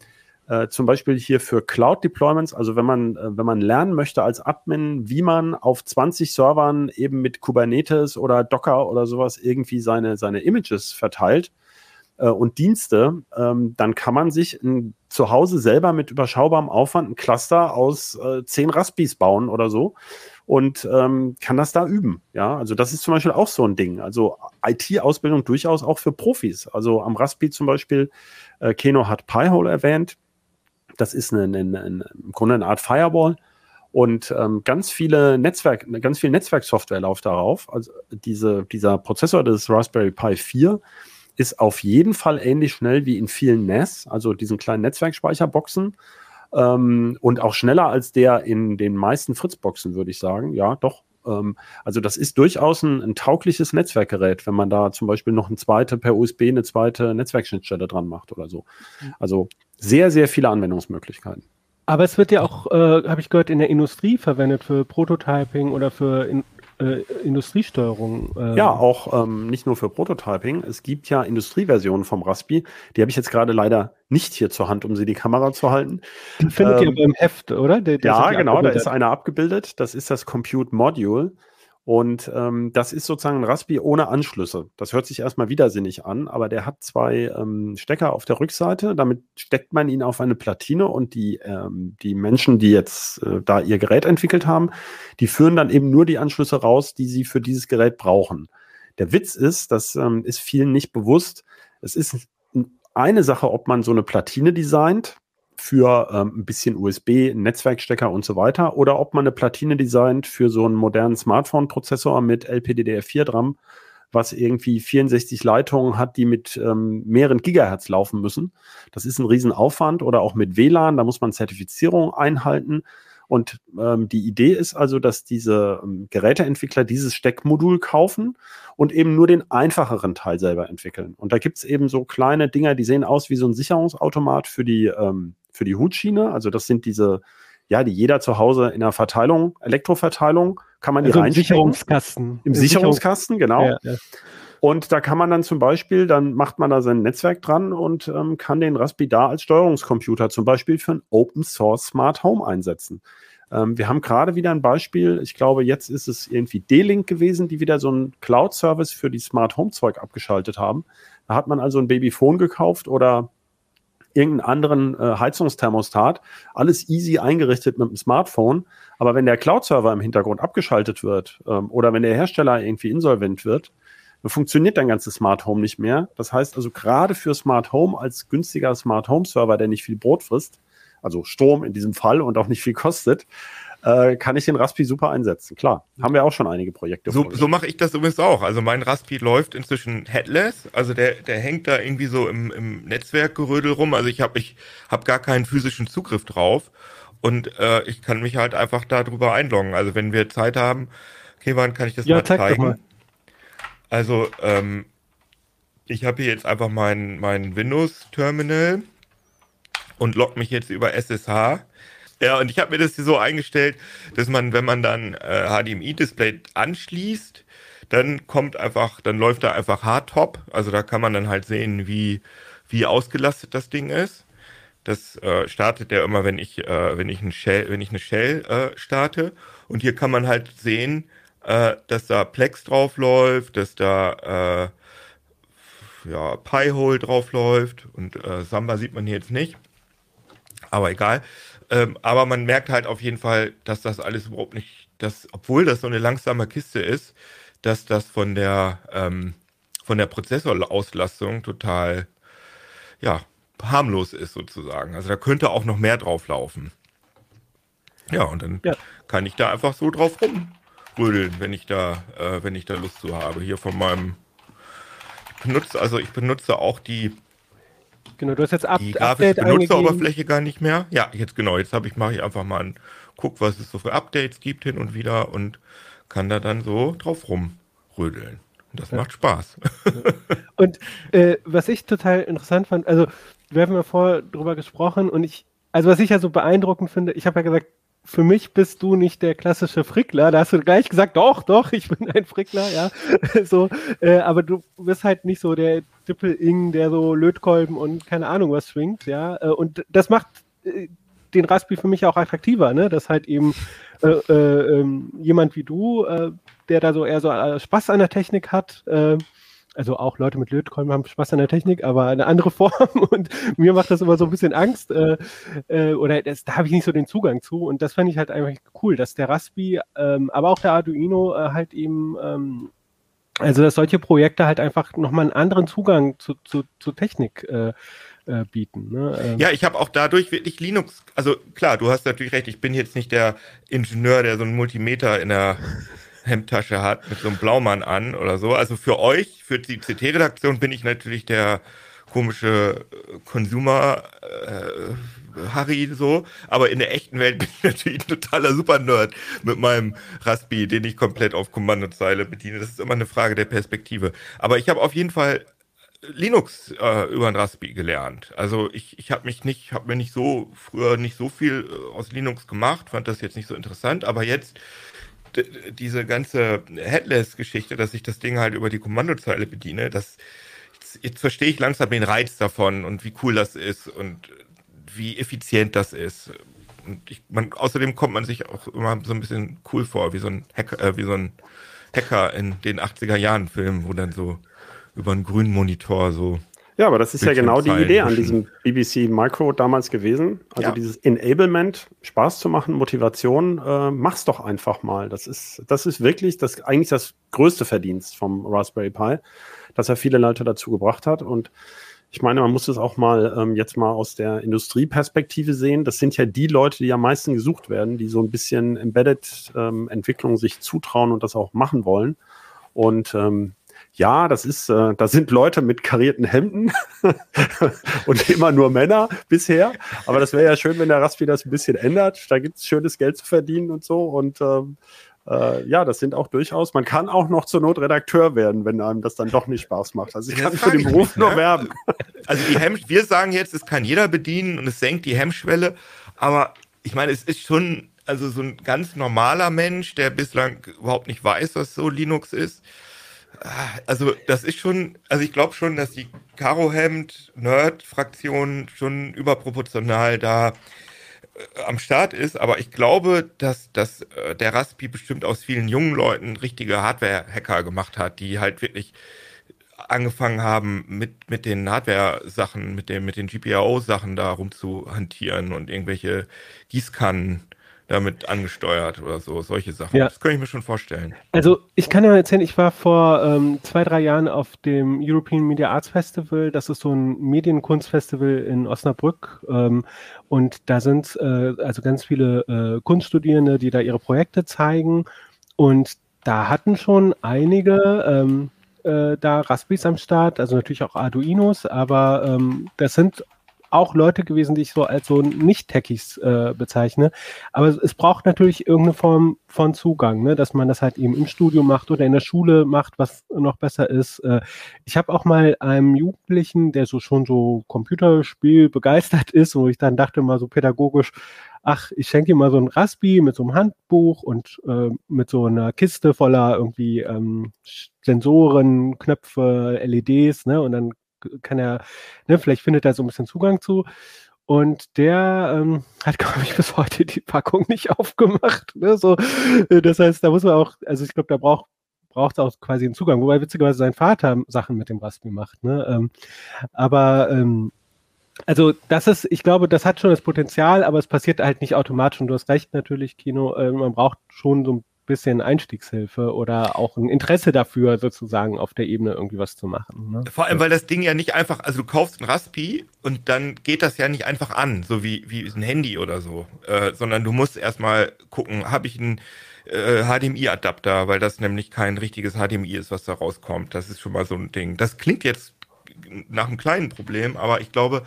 äh, zum Beispiel hier für Cloud Deployments, also wenn man, äh, wenn man lernen möchte als Admin, wie man auf 20 Servern eben mit Kubernetes oder Docker oder sowas irgendwie seine, seine Images verteilt äh, und Dienste, ähm, dann kann man sich ein, zu Hause selber mit überschaubarem Aufwand ein Cluster aus äh, 10 Raspis bauen oder so und ähm, kann das da üben. Ja, also das ist zum Beispiel auch so ein Ding. Also IT-Ausbildung durchaus auch für Profis. Also am Raspi zum Beispiel, äh, Keno hat Pi-hole erwähnt. Das ist eine, eine, eine, im Grunde eine Art Firewall. Und ähm, ganz viele Netzwerk, ganz viel Netzwerksoftware läuft darauf. Also diese, dieser Prozessor des Raspberry Pi 4 ist auf jeden Fall ähnlich schnell wie in vielen NAS, also diesen kleinen Netzwerkspeicherboxen. Ähm, und auch schneller als der in den meisten Fritzboxen, würde ich sagen. Ja, doch. Ähm, also das ist durchaus ein, ein, taugliches Netzwerkgerät, wenn man da zum Beispiel noch eine zweite per USB eine zweite Netzwerkschnittstelle dran macht oder so. Mhm. Also sehr, sehr viele Anwendungsmöglichkeiten. Aber es wird ja auch, äh, habe ich gehört, in der Industrie verwendet für Prototyping oder für in, äh, Industriesteuerung. Äh. Ja, auch ähm, nicht nur für Prototyping. Es gibt ja Industrieversionen vom Raspi. Die habe ich jetzt gerade leider nicht hier zur Hand, um sie die Kamera zu halten. Die findet ähm, ihr beim Heft, oder? Der, der ja, genau, da ist einer abgebildet. Das ist das Compute Module. Und ähm, das ist sozusagen ein Raspi ohne Anschlüsse. Das hört sich erstmal widersinnig an, aber der hat zwei ähm, Stecker auf der Rückseite. Damit steckt man ihn auf eine Platine und die, ähm, die Menschen, die jetzt äh, da ihr Gerät entwickelt haben, die führen dann eben nur die Anschlüsse raus, die sie für dieses Gerät brauchen. Der Witz ist, das ähm, ist vielen nicht bewusst, es ist eine Sache, ob man so eine Platine designt, für ähm, ein bisschen USB, Netzwerkstecker und so weiter, oder ob man eine Platine designt für so einen modernen Smartphone-Prozessor mit LPDDR4-DRAM, was irgendwie 64 Leitungen hat, die mit ähm, mehreren Gigahertz laufen müssen. Das ist ein Riesenaufwand oder auch mit WLAN, da muss man Zertifizierung einhalten. Und ähm, die Idee ist also, dass diese ähm, Geräteentwickler dieses Steckmodul kaufen und eben nur den einfacheren Teil selber entwickeln. Und da gibt es eben so kleine Dinger, die sehen aus wie so ein Sicherungsautomat für die, ähm, für die Hutschiene. Also das sind diese, ja, die jeder zu Hause in der Verteilung, Elektroverteilung, kann man die also reinstecken. Im Sicherungskasten. Im Sicherungskasten, genau. Ja, ja. Und da kann man dann zum Beispiel, dann macht man da sein Netzwerk dran und ähm, kann den Raspberry da als Steuerungscomputer zum Beispiel für ein Open Source Smart Home einsetzen. Ähm, wir haben gerade wieder ein Beispiel, ich glaube, jetzt ist es irgendwie D-Link gewesen, die wieder so einen Cloud-Service für die Smart Home Zeug abgeschaltet haben. Da hat man also ein Babyphone gekauft oder irgendeinen anderen äh, Heizungsthermostat, alles easy eingerichtet mit dem Smartphone. Aber wenn der Cloud-Server im Hintergrund abgeschaltet wird ähm, oder wenn der Hersteller irgendwie insolvent wird, funktioniert dein ganzes Smart Home nicht mehr. Das heißt also gerade für Smart Home als günstiger Smart Home Server, der nicht viel Brot frisst, also Strom in diesem Fall und auch nicht viel kostet, äh, kann ich den Raspi super einsetzen. Klar, haben wir auch schon einige Projekte. So, so mache ich das übrigens auch. Also mein Raspi läuft inzwischen headless. Also der, der hängt da irgendwie so im, im Netzwerkgerödel rum. Also ich habe ich hab gar keinen physischen Zugriff drauf. Und äh, ich kann mich halt einfach darüber einloggen. Also wenn wir Zeit haben, okay, wann kann ich das ja, mal zeig zeigen? Mal. Also, ähm, ich habe hier jetzt einfach mein, mein Windows-Terminal und logge mich jetzt über SSH. Ja, und ich habe mir das hier so eingestellt, dass man, wenn man dann äh, HDMI-Display anschließt, dann kommt einfach, dann läuft da einfach Hardtop. Also da kann man dann halt sehen, wie, wie ausgelastet das Ding ist. Das äh, startet der immer, wenn ich, äh, wenn ich, ein Shell, wenn ich eine Shell äh, starte. Und hier kann man halt sehen, äh, dass da Plex drauf läuft, dass da äh, ja, Pi-Hole drauf läuft und äh, Samba sieht man hier jetzt nicht. Aber egal. Ähm, aber man merkt halt auf jeden Fall, dass das alles überhaupt nicht, dass, obwohl das so eine langsame Kiste ist, dass das von der, ähm, von der Prozessorauslastung total, ja, harmlos ist sozusagen. Also da könnte auch noch mehr drauf laufen. Ja, und dann ja. kann ich da einfach so drauf rum rödeln, wenn ich da, äh, wenn ich da Lust zu habe. Hier von meinem ich benutze, also ich benutze auch die Genau, du hast jetzt Up die grafische Benutzeroberfläche gar nicht mehr. Ja, jetzt genau, jetzt habe ich mache ich einfach mal einen guck, was es so für Updates gibt hin und wieder und kann da dann so drauf rumrödeln. Und das ja. macht Spaß. Und äh, was ich total interessant fand, also wir haben ja vorher drüber gesprochen und ich, also was ich ja so beeindruckend finde, ich habe ja gesagt, für mich bist du nicht der klassische Frickler. Da hast du gleich gesagt, doch, doch, ich bin ein Frickler, ja. so, äh, aber du bist halt nicht so der Dippel-Ing, der so Lötkolben und keine Ahnung was schwingt, ja. Äh, und das macht äh, den Raspi für mich auch attraktiver, ne? Dass halt eben äh, äh, ähm, jemand wie du, äh, der da so eher so Spaß an der Technik hat, also auch Leute mit Lötkolben haben Spaß an der Technik, aber eine andere Form und mir macht das immer so ein bisschen Angst äh, äh, oder das, da habe ich nicht so den Zugang zu und das fand ich halt einfach cool, dass der Raspi, ähm, aber auch der Arduino äh, halt eben, ähm, also dass solche Projekte halt einfach nochmal einen anderen Zugang zu, zu, zu Technik äh, äh, bieten. Ne? Ähm, Ja, ich habe auch dadurch wirklich Linux, also klar, du hast natürlich recht, ich bin jetzt nicht der Ingenieur, der so einen Multimeter in der Hemdtasche hat mit so einem Blaumann an oder so. Also für euch, für die CT-Redaktion bin ich natürlich der komische äh, Consumer äh, Harry so, aber in der echten Welt bin ich natürlich ein totaler Super-Nerd mit meinem Raspi, den ich komplett auf Kommandozeile bediene. Das ist immer eine Frage der Perspektive. Aber ich habe auf jeden Fall Linux äh, über ein Raspi gelernt. Also ich, ich habe mich nicht, habe mir nicht so früher nicht so viel äh, aus Linux gemacht, fand das jetzt nicht so interessant, aber jetzt diese ganze Headless-Geschichte, dass ich das Ding halt über die Kommandozeile bediene, das jetzt, jetzt verstehe ich langsam den Reiz davon und wie cool das ist und wie effizient das ist. Und ich, man, außerdem kommt man sich auch immer so ein bisschen cool vor, wie so ein Hacker, äh, wie so ein Hacker in den 80er Jahren Filmen, wo dann so über einen grünen Monitor so. Ja, aber das ist ja genau die Idee an diesem BBC Micro damals gewesen. Also Ja. dieses Enablement, Spaß zu machen, Motivation, äh, mach's doch einfach mal. Das ist, das ist wirklich das eigentlich das größte Verdienst vom Raspberry Pi, dass er viele Leute dazu gebracht hat. Und ich meine, man muss es auch mal ähm, jetzt mal aus der Industrieperspektive sehen. Das sind ja die Leute, die am meisten gesucht werden, die so ein bisschen Embedded-Entwicklung sich zutrauen und das auch machen wollen. Und ähm, ja, das ist, äh, da sind Leute mit karierten Hemden und immer nur Männer bisher. Aber das wäre ja schön, wenn der Raspi das ein bisschen ändert. Da gibt es schönes Geld zu verdienen und so. Und ähm, äh, ja, das sind auch durchaus, man kann auch noch zur Not Redakteur werden, wenn einem das dann doch nicht Spaß macht. Also ich Das kann für den Beruf nur ne? werben. Also die Hemm, wir sagen jetzt, es kann jeder bedienen und es senkt die Hemmschwelle, aber ich meine, es ist schon, also so ein ganz normaler Mensch, der bislang überhaupt nicht weiß, was so Linux ist. Also das ist schon, also ich glaube schon, dass die Karohemd-Nerd-Fraktion schon überproportional da äh, am Start ist, aber ich glaube, dass, dass äh, der Raspi bestimmt aus vielen jungen Leuten richtige Hardware-Hacker gemacht hat, die halt wirklich angefangen haben, mit, mit den Hardware-Sachen, mit, dem, mit den GPIO-Sachen da rumzuhantieren und irgendwelche Gießkannen damit angesteuert oder so, solche Sachen. Ja. Das könnte ich mir schon vorstellen. Also ich kann ja erzählen, ich war vor ähm, zwei, drei Jahren auf dem European Media Arts Festival. Das ist so ein Medienkunstfestival in Osnabrück. Ähm, und da sind äh, also ganz viele äh, Kunststudierende, die da ihre Projekte zeigen. Und da hatten schon einige ähm, äh, da Raspberries am Start, also natürlich auch Arduinos, aber ähm, das sind auch Leute gewesen, die ich so als so Nicht-Techies äh, bezeichne. Aber es, braucht natürlich irgendeine Form von Zugang, ne? dass man das halt eben im Studio macht oder in der Schule macht, was noch besser ist. Äh, ich habe auch mal einem Jugendlichen, der so schon so Computerspiel begeistert ist, wo ich dann dachte mal so pädagogisch, ach, ich schenke ihm mal so ein Raspi mit so einem Handbuch und äh, mit so einer Kiste voller irgendwie ähm, Sensoren, Knöpfe, LEDs, ne? Und dann kann er, ne, vielleicht findet er so ein bisschen Zugang zu. Und der ähm, hat, glaube ich, bis heute die Packung nicht aufgemacht. Ne? So, das heißt, da muss man auch, also ich glaube, da braucht braucht auch quasi einen Zugang, wobei witzigerweise sein Vater Sachen mit dem Raspi macht. Ne? Ähm, aber ähm, also das ist, ich glaube, das hat schon das Potenzial, aber es passiert halt nicht automatisch. Und du hast recht natürlich, Kino, äh, man braucht schon so ein bisschen Einstiegshilfe oder auch ein Interesse dafür, sozusagen auf der Ebene irgendwie was zu machen. Ne? Vor allem, weil das Ding ja nicht einfach, also du kaufst ein Raspi und dann geht das ja nicht einfach an, so wie, wie ein Handy oder so, äh, sondern du musst erstmal gucken, habe ich einen äh, HDMI-Adapter, weil das nämlich kein richtiges HDMI ist, was da rauskommt. Das ist schon mal so ein Ding. Das klingt jetzt nach einem kleinen Problem, aber ich glaube,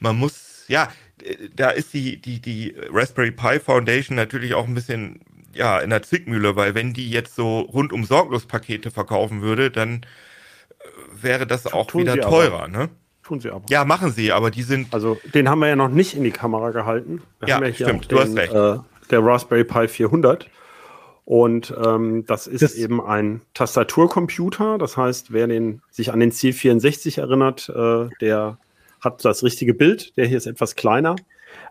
man muss, ja, äh, da ist die, die, die Raspberry Pi Foundation natürlich auch ein bisschen ja, in der Zwickmühle, weil wenn die jetzt so rundum sorglos Pakete verkaufen würde, dann äh, wäre das auch Tun wieder sie aber. teurer, ne? Tun sie aber. Ja, machen sie, aber die sind Also den haben wir ja noch nicht in die Kamera gehalten. Wir Ja, haben hier stimmt, auch du hast recht. Äh, der Raspberry Pi 400. Und ähm, das ist Das- eben ein Tastaturcomputer. Das heißt, wer den, sich an den C64 erinnert, äh, der hat das richtige Bild. Der hier ist etwas kleiner.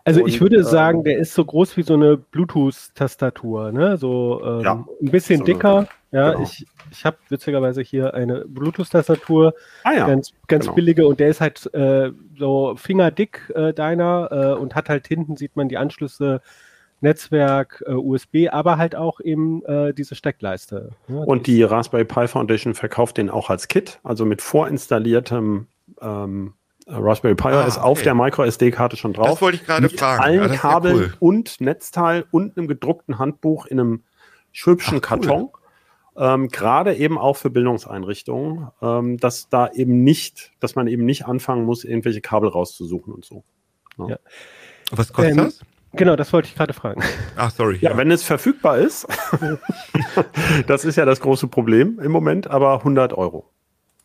Also Und, ich würde ähm, sagen, der ist so groß wie so eine Bluetooth-Tastatur, ne? So ähm, Ja, ein bisschen so eine- dicker. Ja, genau. ich, ich habe witzigerweise hier eine Bluetooth-Tastatur, Ah ja, ganz, ganz genau. billige und der ist halt äh, so fingerdick äh, deiner äh, und hat halt hinten sieht man die Anschlüsse Netzwerk, äh, USB, aber halt auch eben äh, diese Steckleiste. ne? Und die Raspberry Pi Foundation verkauft den auch als Kit, also mit vorinstalliertem ähm, Raspberry Pi Ah, OS auf okay. der Micro SD-Karte schon drauf. Das wollte ich gerade mit fragen. allen Ja, Kabeln cool. und Netzteil und einem gedruckten Handbuch in einem hübschen Ach, cool. Karton. Ähm, Gerade eben auch für Bildungseinrichtungen, ähm, dass da eben nicht, dass man eben nicht anfangen muss, irgendwelche Kabel rauszusuchen und so. Was kostet Ähm, das? Genau, das wollte ich gerade fragen. Ach, sorry. Ja, wenn es verfügbar ist, das ist ja das große Problem im Moment, aber 100 Euro.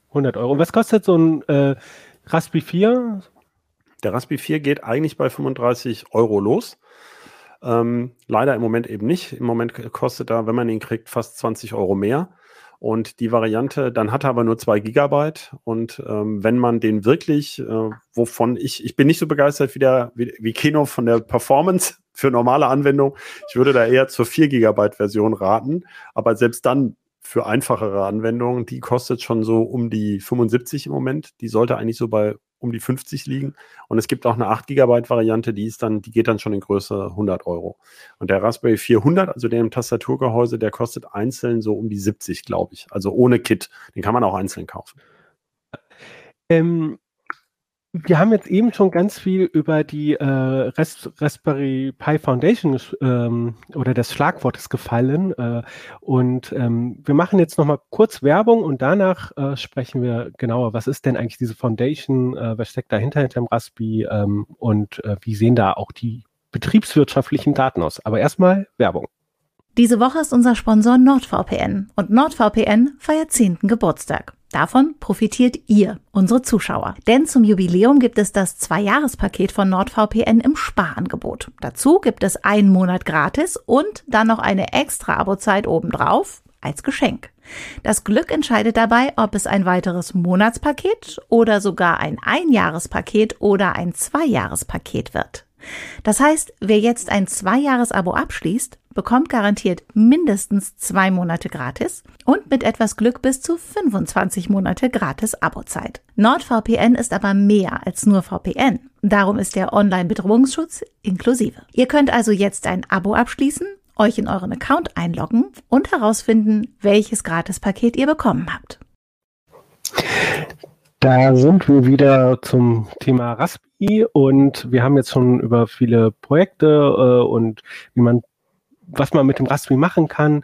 100 Euro. Und was kostet so ein äh, Raspberry 4? Der Raspberry 4 geht eigentlich bei 35 Euro los. Ähm, leider im Moment eben nicht. Im Moment kostet er, wenn man ihn kriegt, fast 20 Euro mehr. Und die Variante, dann hat er aber nur zwei Gigabyte. Und ähm, wenn man den wirklich, äh, wovon ich, ich bin nicht so begeistert wie der, wie, wie Kino von der Performance für normale Anwendung. Ich würde da eher zur 4 Gigabyte Version raten. Aber selbst dann für einfachere Anwendungen, die kostet schon so um die 75 im Moment. Die sollte eigentlich so bei um die 50 liegen. Und es gibt auch eine 8 Gigabyte Variante, die ist dann, die geht dann schon in Größe 100 Euro. Und der Raspberry 400, also der im Tastaturgehäuse, der kostet einzeln so um die 70, glaube ich. Also ohne Kit. Den kann man auch einzeln kaufen. Ähm, wir haben jetzt eben schon ganz viel über die äh, Ras Raspberry Pi Foundation ähm, oder des Schlagwortes gefallen. Äh, und ähm, wir machen jetzt nochmal kurz Werbung und danach äh, sprechen wir genauer, was ist denn eigentlich diese Foundation, äh, was steckt dahinter hinter dem Raspi ähm, und äh, wie sehen da auch die betriebswirtschaftlichen Daten aus. Aber erstmal Werbung. Diese Woche ist unser Sponsor NordVPN und NordVPN feiert 10. Geburtstag. Davon profitiert ihr, unsere Zuschauer. Denn zum Jubiläum gibt es das Zwei-Jahres-Paket von NordVPN im Sparangebot. Dazu gibt es einen Monat gratis und dann noch eine extra Abozeit obendrauf als Geschenk. Das Glück entscheidet dabei, ob es ein weiteres Monatspaket oder sogar ein Einjahrespaket oder ein Zweijahrespaket wird. Das heißt, wer jetzt ein Zwei-Jahres-Abo abschließt, bekommt garantiert mindestens zwei Monate gratis und mit etwas Glück bis zu 25 Monate gratis Abozeit. NordVPN ist aber mehr als nur VPN. Darum ist der Online-Bedrohungsschutz inklusive. Ihr könnt also jetzt ein Abo abschließen, euch in euren Account einloggen und herausfinden, welches Gratispaket ihr bekommen habt. Da sind wir wieder zum Thema Raspi und wir haben jetzt schon über viele Projekte äh, und wie man, was man mit dem Raspi machen kann.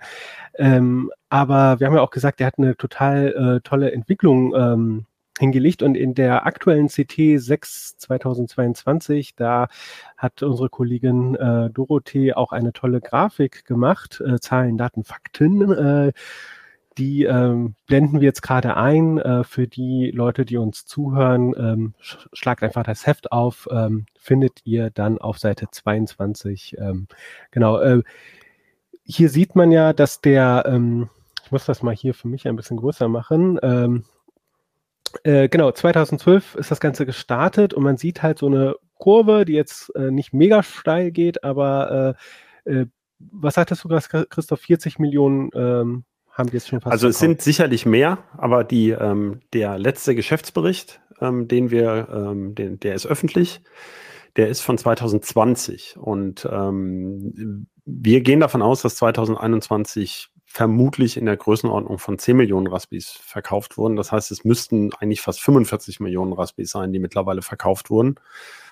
Ähm, aber wir haben ja auch gesagt, der hat eine total äh, tolle Entwicklung ähm, hingelegt und in der aktuellen CT 6 2022, da hat unsere Kollegin äh, Dorothee auch eine tolle Grafik gemacht, äh, Zahlen, Daten, Fakten. Äh, die ähm, blenden wir jetzt gerade ein. Äh, für die Leute, die uns zuhören, ähm, sch schlagt einfach das Heft auf, ähm, findet ihr dann auf Seite 22. Ähm, genau. Äh, hier sieht man ja, dass der, ähm, ich muss das mal hier für mich ein bisschen größer machen. Ähm, äh, genau, 2012 ist das Ganze gestartet und man sieht halt so eine Kurve, die jetzt äh, nicht mega steil geht, aber äh, äh, was sagtest du, Christoph? 40 Millionen ähm, haben die jetzt schon fast Also es sind sicherlich mehr, aber die, ähm, der letzte Geschäftsbericht, ähm, den wir, ähm, den, der ist öffentlich, der ist von 2020 und ähm, wir gehen davon aus, dass 2021 vermutlich in der Größenordnung von 10 Millionen Raspis verkauft wurden. Das heißt, es müssten eigentlich fast 45 Millionen Raspis sein, die mittlerweile verkauft wurden,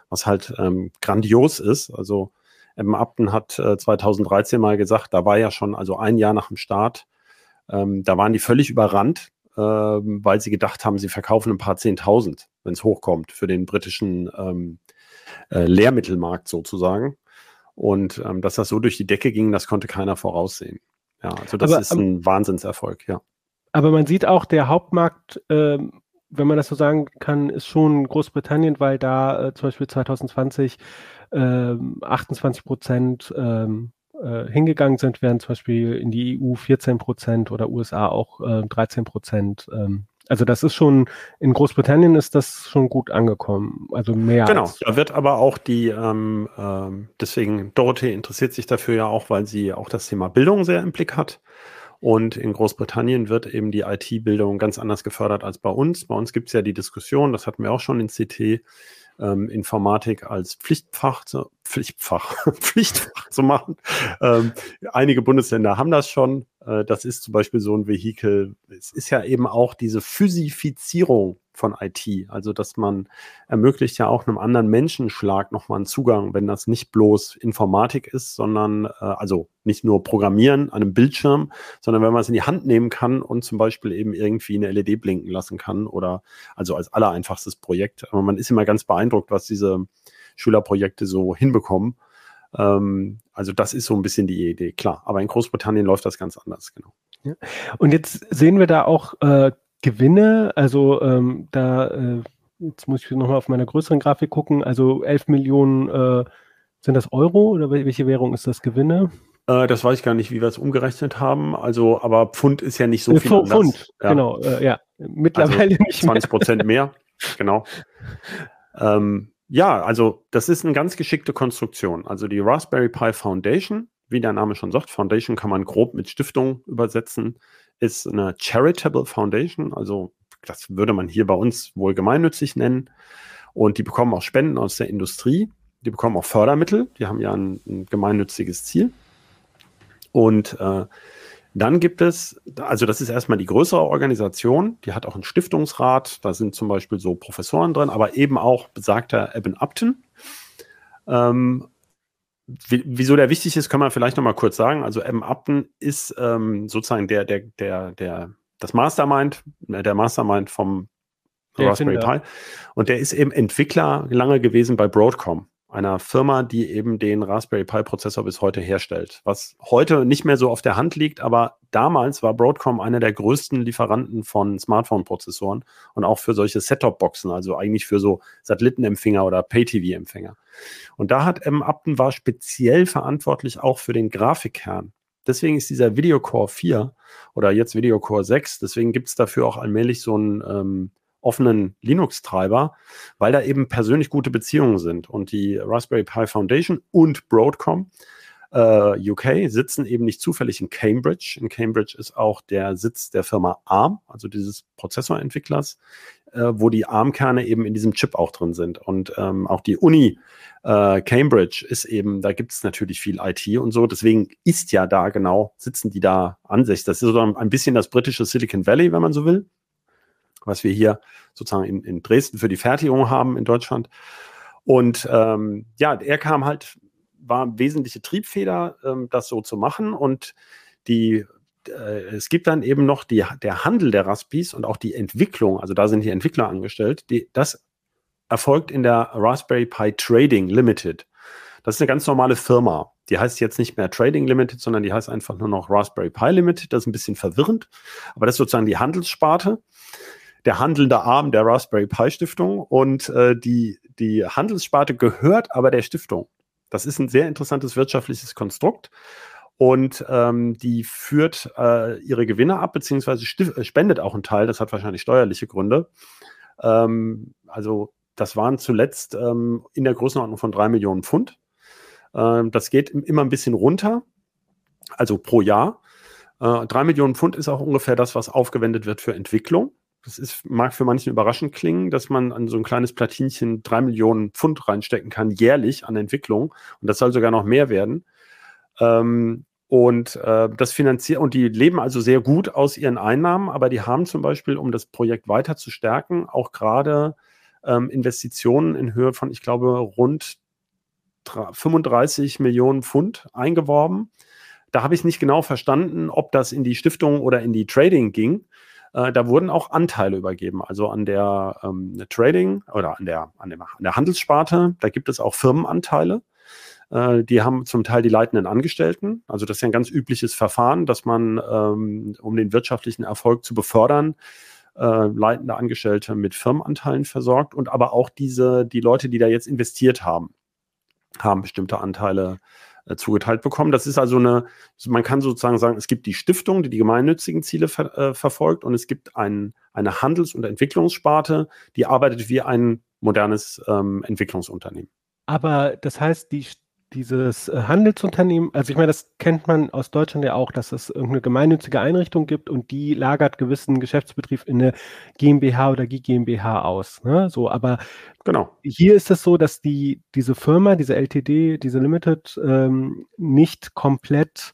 was halt ähm, grandios ist. Also Eben Upton hat äh, 2013 mal gesagt, da war ja schon, also ein Jahr nach dem Start, ähm, da waren die völlig überrannt, ähm, weil sie gedacht haben, sie verkaufen ein paar Zehntausend, wenn es hochkommt, für den britischen ähm, äh, Lehrmittelmarkt sozusagen. Und ähm, dass das so durch die Decke ging, das konnte keiner voraussehen. Ja, also das Aber, ist ähm, ein Wahnsinnserfolg, ja. Aber man sieht auch, der Hauptmarkt, ähm, wenn man das so sagen kann, ist schon Großbritannien, weil da äh, zum Beispiel 2020 ähm, 28 Prozent ähm, äh, hingegangen sind, während zum Beispiel in die EU 14 Prozent oder USA auch äh, 13 Prozent. Also das ist schon, in Großbritannien ist das schon gut angekommen. Also mehr Genau, als da wird aber auch die, ähm, ähm, deswegen Dorothee interessiert sich dafür ja auch, weil sie auch das Thema Bildung sehr im Blick hat. Und in Großbritannien wird eben die IT-Bildung ganz anders gefördert als bei uns. Bei uns gibt es ja die Diskussion, das hatten wir auch schon in CT, ähm, Informatik als Pflichtfach, zu, Pflichtfach, Pflichtfach zu machen. Ähm, einige Bundesländer haben das schon. Äh, das ist zum Beispiel so ein Vehikel. Es ist ja eben auch diese Physifizierung von IT. Also, dass man ermöglicht ja auch einem anderen Menschenschlag nochmal einen Zugang, wenn das nicht bloß Informatik ist, sondern äh, also nicht nur Programmieren an einem Bildschirm, sondern wenn man es in die Hand nehmen kann und zum Beispiel eben irgendwie eine LED blinken lassen kann oder also als allereinfachstes Projekt. Aber man ist immer ganz beeindruckt, was diese Schülerprojekte so hinbekommen. Ähm, also das ist so ein bisschen die Idee, klar. Aber in Großbritannien läuft das ganz anders, genau. Ja. Und jetzt sehen wir da auch äh, Gewinne, also ähm, da, äh, jetzt muss ich nochmal auf meiner größeren Grafik gucken, also 11 Millionen, äh, sind das Euro oder welche Währung ist das Gewinne? Äh, das weiß ich gar nicht, wie wir es umgerechnet haben. Also, aber Pfund ist ja nicht so Äh, viel. Pfund, Ja. genau, äh, ja. Mittlerweile also nicht mehr. 20 Prozent mehr. genau. Ähm, ja, also das ist eine ganz geschickte Konstruktion. Also die Raspberry Pi Foundation, wie der Name schon sagt, Foundation kann man grob mit Stiftung übersetzen, ist eine Charitable Foundation. Also das würde man hier bei uns wohl gemeinnützig nennen. Und die bekommen auch Spenden aus der Industrie. Die bekommen auch Fördermittel. Die haben ja ein, ein gemeinnütziges Ziel. Und äh, dann gibt es, also das ist erstmal die größere Organisation, die hat auch einen Stiftungsrat, da sind zum Beispiel so Professoren drin, aber eben auch besagter Eben Upton. Ähm, wieso der wichtig ist, können wir vielleicht nochmal kurz sagen. Also Eben Upton ist ähm, sozusagen der, der, der, der, das Mastermind, äh, der Mastermind vom Der Raspberry. Pi. Und der ist eben Entwickler lange gewesen bei Broadcom, einer Firma, die eben den Raspberry Pi Prozessor bis heute herstellt. Was heute nicht mehr so auf der Hand liegt, aber damals war Broadcom einer der größten Lieferanten von Smartphone-Prozessoren und auch für solche Set-Top-Boxen, also eigentlich für so Satellitenempfänger oder Pay-TV-Empfänger. Und da hat M. Upton war speziell verantwortlich auch für den Grafikkern. Deswegen ist dieser Video Core 4 oder jetzt Video Core 6, deswegen gibt es dafür auch allmählich so einen ähm, offenen Linux-Treiber, weil da eben persönlich gute Beziehungen sind. Und die Raspberry Pi Foundation und Broadcom äh, UK sitzen eben nicht zufällig in Cambridge. In Cambridge ist auch der Sitz der Firma ARM, also dieses Prozessorentwicklers, äh, wo die ARM-Kerne eben in diesem Chip auch drin sind. Und ähm, auch die Uni äh, Cambridge ist eben, da gibt es natürlich viel IT und so. Deswegen ist ja da genau, sitzen die da an sich. Das ist so ein bisschen das britische Silicon Valley, wenn man so will, was wir hier sozusagen in, in Dresden für die Fertigung haben in Deutschland. Und ähm, ja, er kam halt, war wesentliche Triebfeder, ähm, das so zu machen. Und die, äh, es gibt dann eben noch die, der Handel der Raspis und auch die Entwicklung, also da sind die Entwickler angestellt, die, das erfolgt in der Raspberry Pi Trading Limited. Das ist eine ganz normale Firma. Die heißt jetzt nicht mehr Trading Limited, sondern die heißt einfach nur noch Raspberry Pi Limited. Das ist ein bisschen verwirrend, aber das ist sozusagen die Handelssparte der handelnde Arm der Raspberry Pi Stiftung und äh, die, die Handelssparte gehört aber der Stiftung. Das ist ein sehr interessantes wirtschaftliches Konstrukt und ähm, die führt äh, ihre Gewinne ab, beziehungsweise äh, spendet auch einen Teil, das hat wahrscheinlich steuerliche Gründe. Ähm, also das waren zuletzt ähm, in der Größenordnung von drei Millionen Pfund. Ähm, das geht im- immer ein bisschen runter, also pro Jahr. Äh, drei Millionen Pfund ist auch ungefähr das, was aufgewendet wird für Entwicklung. Das ist, mag für manchen überraschend klingen, dass man an so ein kleines Platinchen drei Millionen Pfund reinstecken kann, jährlich an Entwicklung. Und das soll sogar noch mehr werden. Ähm, und äh, das finanziert, und die leben also sehr gut aus ihren Einnahmen, aber die haben zum Beispiel, um das Projekt weiter zu stärken, auch gerade ähm, Investitionen in Höhe von, ich glaube, rund dra- 35 Millionen Pfund eingeworben. Da habe ich nicht genau verstanden, ob das in die Stiftung oder in die Trading ging. Äh, da wurden auch Anteile übergeben, also an der ähm, Trading oder an der, an, der, an der Handelssparte. Da gibt es auch Firmenanteile. Äh, die haben zum Teil die leitenden Angestellten. Also das ist ja ein ganz übliches Verfahren, dass man, ähm, um den wirtschaftlichen Erfolg zu befördern, äh, leitende Angestellte mit Firmenanteilen versorgt und aber auch diese, die Leute, die da jetzt investiert haben, haben bestimmte Anteile zugeteilt bekommen. Das ist also eine, man kann sozusagen sagen, es gibt die Stiftung, die die gemeinnützigen Ziele ver, äh, verfolgt und es gibt ein, eine Handels- und Entwicklungssparte, die arbeitet wie ein modernes ähm, Entwicklungsunternehmen. Aber das heißt, die, dieses äh, Handelsunternehmen, also ich meine, das kennt man aus Deutschland ja auch, dass es irgendeine gemeinnützige Einrichtung gibt und die lagert gewissen Geschäftsbetrieb in eine GmbH oder GmbH aus. Ne? So, aber Genau. hier ist es so, dass die, diese Firma, diese LTD, diese Limited, ähm, nicht komplett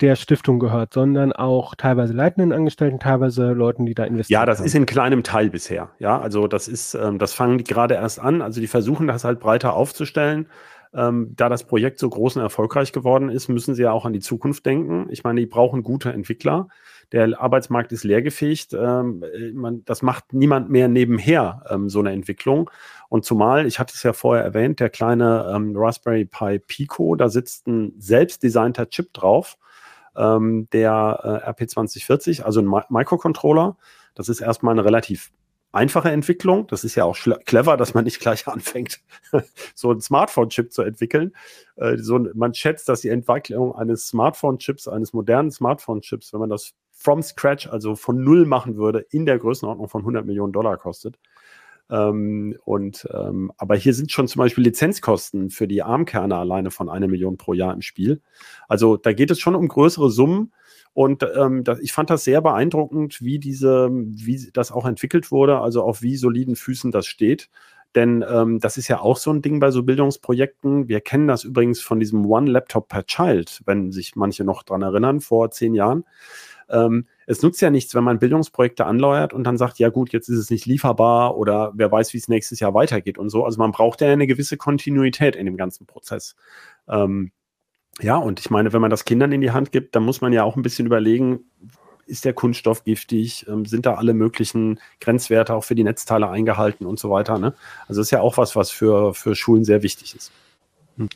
der Stiftung gehört, sondern auch teilweise leitenden Angestellten, teilweise Leuten, die da investieren. Ja, das haben. ist in kleinem Teil bisher. Ja, also das ist, ähm, das fangen die gerade erst an. Also die versuchen das halt breiter aufzustellen. Ähm, da das Projekt so groß und erfolgreich geworden ist, müssen sie ja auch an die Zukunft denken. Ich meine, die brauchen gute Entwickler. Der Arbeitsmarkt ist leergefegt. Ähm, man, das macht niemand mehr nebenher, ähm, so eine Entwicklung. Und zumal, ich hatte es ja vorher erwähnt, der kleine ähm, Raspberry Pi Pico, da sitzt ein selbstdesignter Chip drauf, ähm, der äh, RP2040, also ein Mi Microcontroller. Das ist erstmal eine relativ einfache Entwicklung. Das ist ja auch clever, dass man nicht gleich anfängt, so ein Smartphone-Chip zu entwickeln. Äh, so, man schätzt, dass die Entwicklung eines Smartphone-Chips, eines modernen Smartphone-Chips, wenn man das from scratch, also von null machen würde, in der Größenordnung von 100 Millionen Dollar kostet. Ähm, und, ähm, aber hier sind schon zum Beispiel Lizenzkosten für die ARM-Kerne alleine von einer Million pro Jahr im Spiel. Also da geht es schon um größere Summen. Und ähm, das, ich fand das sehr beeindruckend, wie diese, wie das auch entwickelt wurde, also auf wie soliden Füßen das steht. Denn ähm, das ist ja auch so ein Ding bei so Bildungsprojekten. Wir kennen das übrigens von diesem One Laptop per Child, wenn sich manche noch dran erinnern, vor zehn Jahren. Ähm, es nutzt ja nichts, wenn man Bildungsprojekte anleuert und dann sagt, ja gut, jetzt ist es nicht lieferbar oder wer weiß, wie es nächstes Jahr weitergeht und so. Also man braucht ja eine gewisse Kontinuität in dem ganzen Prozess. Ähm, ja, und ich meine, wenn man das Kindern in die Hand gibt, dann muss man ja auch ein bisschen überlegen, ist der Kunststoff giftig? Ähm, sind da alle möglichen Grenzwerte auch für die Netzteile eingehalten und so weiter? Ne? Also ist ja auch was, was für, für Schulen sehr wichtig ist. Hm.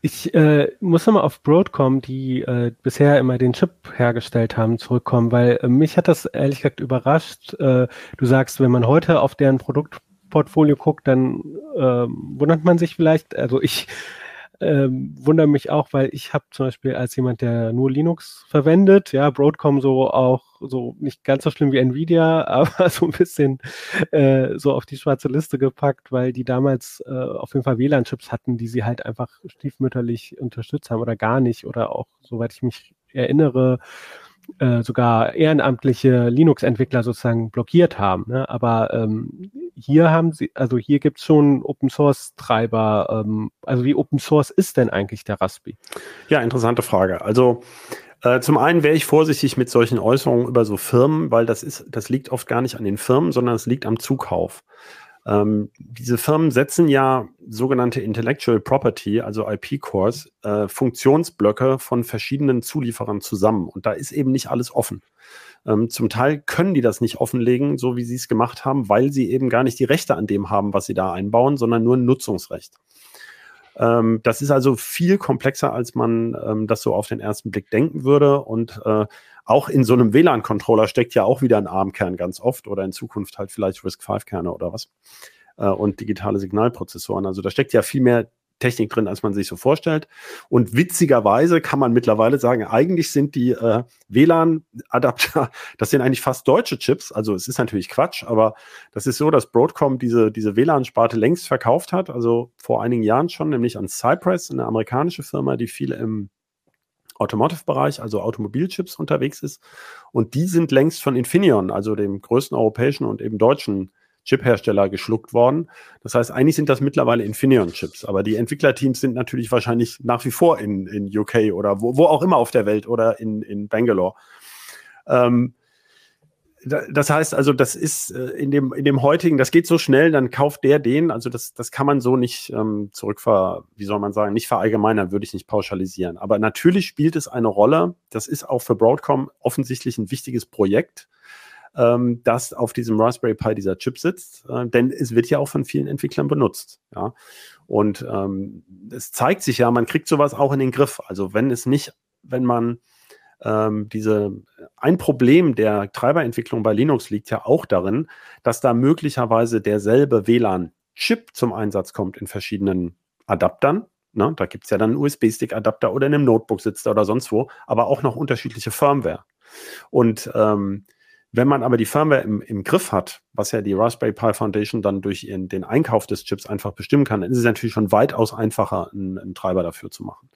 Ich äh, muss nochmal auf Broadcom, die äh, bisher immer den Chip hergestellt haben, zurückkommen, weil äh, mich hat das ehrlich gesagt überrascht. Äh, du sagst, wenn man heute auf deren Produktportfolio guckt, dann äh, wundert man sich vielleicht, also ich ähm, wundere mich auch, weil ich habe zum Beispiel als jemand, der nur Linux verwendet, ja, Broadcom so auch so nicht ganz so schlimm wie Nvidia, aber so ein bisschen äh, so auf die schwarze Liste gepackt, weil die damals äh, auf jeden Fall WLAN-Chips hatten, die sie halt einfach stiefmütterlich unterstützt haben oder gar nicht oder auch, soweit ich mich erinnere, äh, sogar ehrenamtliche Linux-Entwickler sozusagen blockiert haben. Ne? Aber ähm, hier haben sie, also hier gibt es schon Open Source Treiber. Ähm, also wie Open Source ist denn eigentlich der Raspi? Ja, interessante Frage. Also äh, zum einen wäre ich vorsichtig mit solchen Äußerungen über so Firmen, weil das ist, das liegt oft gar nicht an den Firmen, sondern es liegt am Zukauf. Ähm, diese Firmen setzen ja sogenannte Intellectual Property, also IP-Cores, äh, Funktionsblöcke von verschiedenen Zulieferern zusammen. Und da ist eben nicht alles offen. Ähm, zum Teil können die das nicht offenlegen, so wie sie es gemacht haben, weil sie eben gar nicht die Rechte an dem haben, was sie da einbauen, sondern nur ein Nutzungsrecht. Ähm, das ist also viel komplexer, als man ähm, das so auf den ersten Blick denken würde. Und äh, auch in so einem WLAN-Controller steckt ja auch wieder ein ARM-Kern ganz oft oder in Zukunft halt vielleicht RISC-V-Kerne oder was. Äh, und digitale Signalprozessoren. Also da steckt ja viel mehr Technik drin, als man sich so vorstellt. Und witzigerweise kann man mittlerweile sagen, eigentlich sind die äh, WLAN-Adapter, das sind eigentlich fast deutsche Chips. Also es ist natürlich Quatsch, aber das ist so, dass Broadcom diese, diese WLAN-Sparte längst verkauft hat, also vor einigen Jahren schon, nämlich an Cypress, eine amerikanische Firma, die viel im Automotive-Bereich, also Automobilchips unterwegs ist. Und die sind längst von Infineon, also dem größten europäischen und eben deutschen Chip-Hersteller geschluckt worden. Das heißt, eigentlich sind das mittlerweile Infineon-Chips, aber die Entwicklerteams sind natürlich wahrscheinlich nach wie vor in, in UK oder wo, wo auch immer auf der Welt oder in, in Bangalore. Ähm, das heißt also, das ist äh, in dem, in dem heutigen, das geht so schnell, dann kauft der den. Also das, das kann man so nicht ähm, zurückver, wie soll man sagen, nicht verallgemeinern, würde ich nicht pauschalisieren. Aber natürlich spielt es eine Rolle. Das ist auch für Broadcom offensichtlich ein wichtiges Projekt ähm, dass auf diesem Raspberry Pi dieser Chip sitzt, äh, denn es wird ja auch von vielen Entwicklern benutzt. Ja? Und ähm, es zeigt sich ja, man kriegt sowas auch in den Griff. Also wenn es nicht, wenn man ähm, diese ein Problem der Treiberentwicklung bei Linux liegt ja auch darin, dass da möglicherweise derselbe WLAN-Chip zum Einsatz kommt in verschiedenen Adaptern. Ne? Da gibt es ja dann einen USB-Stick-Adapter oder in einem Notebook sitzt er oder sonst wo, aber auch noch unterschiedliche Firmware. Und ähm, wenn man aber die Firmware im, im Griff hat, was ja die Raspberry Pi Foundation dann durch ihren, den Einkauf des Chips einfach bestimmen kann, dann ist es natürlich schon weitaus einfacher, einen, einen Treiber dafür zu machen.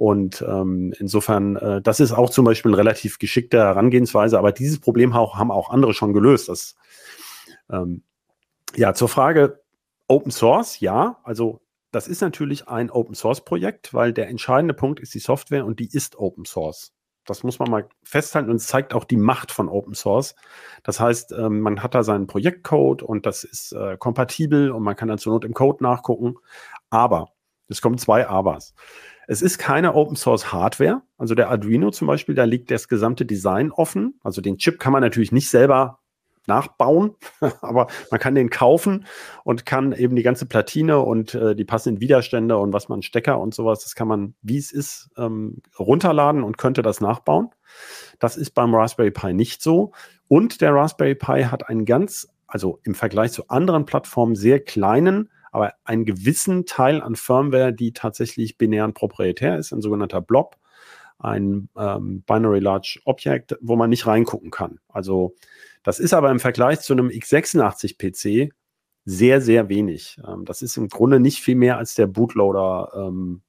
Und ähm, insofern, äh, das ist auch zum Beispiel eine relativ geschickte Herangehensweise, aber dieses Problem auch, haben auch andere schon gelöst. Das, ähm, ja, zur Frage Open Source, ja, also das ist natürlich ein Open Source Projekt, weil der entscheidende Punkt ist die Software und die ist Open Source. Das muss man mal festhalten und es zeigt auch die Macht von Open Source. Das heißt, ähm, man hat da seinen Projektcode und das ist äh, kompatibel und man kann dann zur Not im Code nachgucken. Aber, es kommen zwei Abers. Es ist keine Open Source Hardware. Also der Arduino zum Beispiel, da liegt das gesamte Design offen. Also den Chip kann man natürlich nicht selber nachbauen, aber man kann den kaufen und kann eben die ganze Platine und äh, die passenden Widerstände und was man Stecker und sowas, das kann man, wie es ist, ähm, runterladen und könnte das nachbauen. Das ist beim Raspberry Pi nicht so. Und der Raspberry Pi hat einen ganz, also im Vergleich zu anderen Plattformen sehr kleinen, aber einen gewissen Teil an Firmware, die tatsächlich binär und proprietär ist, ein sogenannter Blob, ein ähm, Binary Large Object, wo man nicht reingucken kann. Also das ist aber im Vergleich zu einem x86-PC sehr, sehr wenig. Ähm, das ist im Grunde nicht viel mehr als der Bootloader ähm,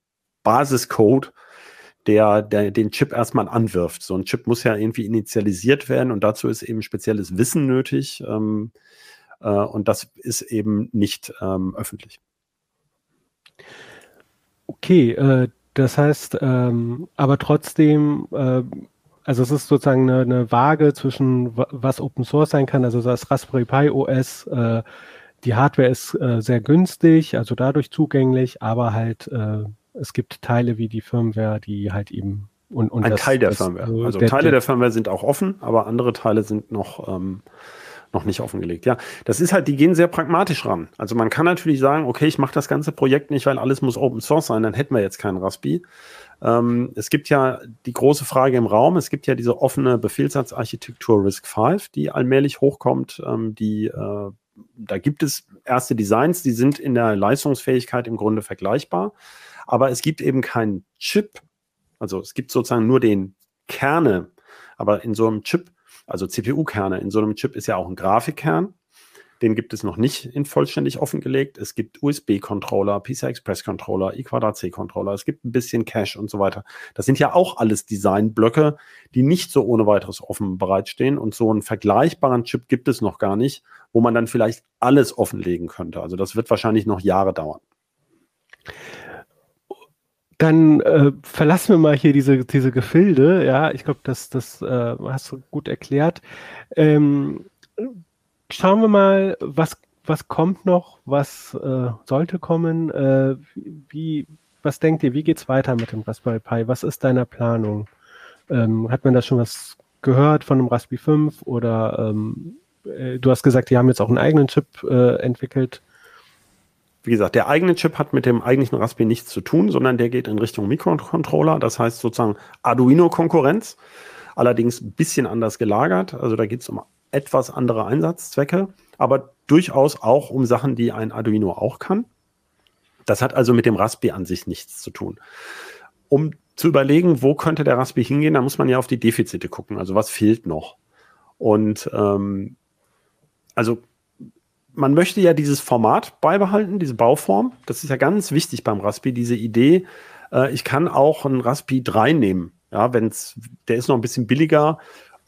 Basiscode, der, der den Chip erstmal anwirft. So ein Chip muss ja irgendwie initialisiert werden und dazu ist eben spezielles Wissen nötig. Ähm, äh, und das ist eben nicht ähm, öffentlich. Okay, äh, das heißt, ähm, aber trotzdem äh, also es ist sozusagen eine, eine Waage zwischen was Open Source sein kann, also das Raspberry Pi OS, äh, die Hardware ist äh, sehr günstig, also dadurch zugänglich, aber halt äh, es gibt Teile wie die Firmware, die halt eben und, und ein das, Teil der das, Firmware. Also der, Teile der, der, Firmware sind auch offen, aber andere Teile sind noch ähm, noch nicht offengelegt. Ja, das ist halt, die gehen sehr pragmatisch ran. Also man kann natürlich sagen, okay, ich mache das ganze Projekt nicht, weil alles muss Open Source sein, dann hätten wir jetzt keinen Raspi. Ähm, es gibt ja die große Frage im Raum, es gibt ja diese offene Befehlssatzarchitektur RISC V, die allmählich hochkommt, ähm, die äh, da gibt es erste Designs, die sind in der Leistungsfähigkeit im Grunde vergleichbar, aber es gibt eben keinen Chip, also es gibt sozusagen nur den Kerne, aber in so einem Chip, also CPU-Kerne, in so einem Chip ist ja auch ein Grafikkern den gibt es noch nicht in vollständig offengelegt. Es gibt USB-Controller, PCI-Express-Controller, I2C-Controller, es gibt ein bisschen Cache und so weiter. Das sind ja auch alles Designblöcke, die nicht so ohne weiteres offen bereitstehen. Und so einen vergleichbaren Chip gibt es noch gar nicht, wo man dann vielleicht alles offenlegen könnte. Also das wird wahrscheinlich noch Jahre dauern. Dann äh, verlassen wir mal hier diese, diese Gefilde. Ja, ich glaube, das, das äh, hast du gut erklärt. Ähm, schauen wir mal, was, was kommt noch, was äh, sollte kommen. Äh, wie, was denkt ihr, wie geht es weiter mit dem Raspberry Pi? Was ist deine Planung? Ähm, hat man da schon was gehört von dem Raspberry 5 oder ähm, äh, du hast gesagt, die haben jetzt auch einen eigenen Chip äh, entwickelt. Wie gesagt, der eigene Chip hat mit dem eigentlichen Raspberry nichts zu tun, sondern der geht in Richtung Mikrocontroller, das heißt sozusagen Arduino-Konkurrenz, allerdings ein bisschen anders gelagert. Also da geht es um etwas andere Einsatzzwecke, aber durchaus auch um Sachen, die ein Arduino auch kann. Das hat also mit dem Raspberry an sich nichts zu tun. Um zu überlegen, wo könnte der Raspberry hingehen, da muss man ja auf die Defizite gucken. Also was fehlt noch? Und ähm, also man möchte ja dieses Format beibehalten, diese Bauform. Das ist ja ganz wichtig beim Raspberry, diese Idee. Äh, ich kann auch einen Raspberry 3 nehmen. Ja, wenn's, der ist noch ein bisschen billiger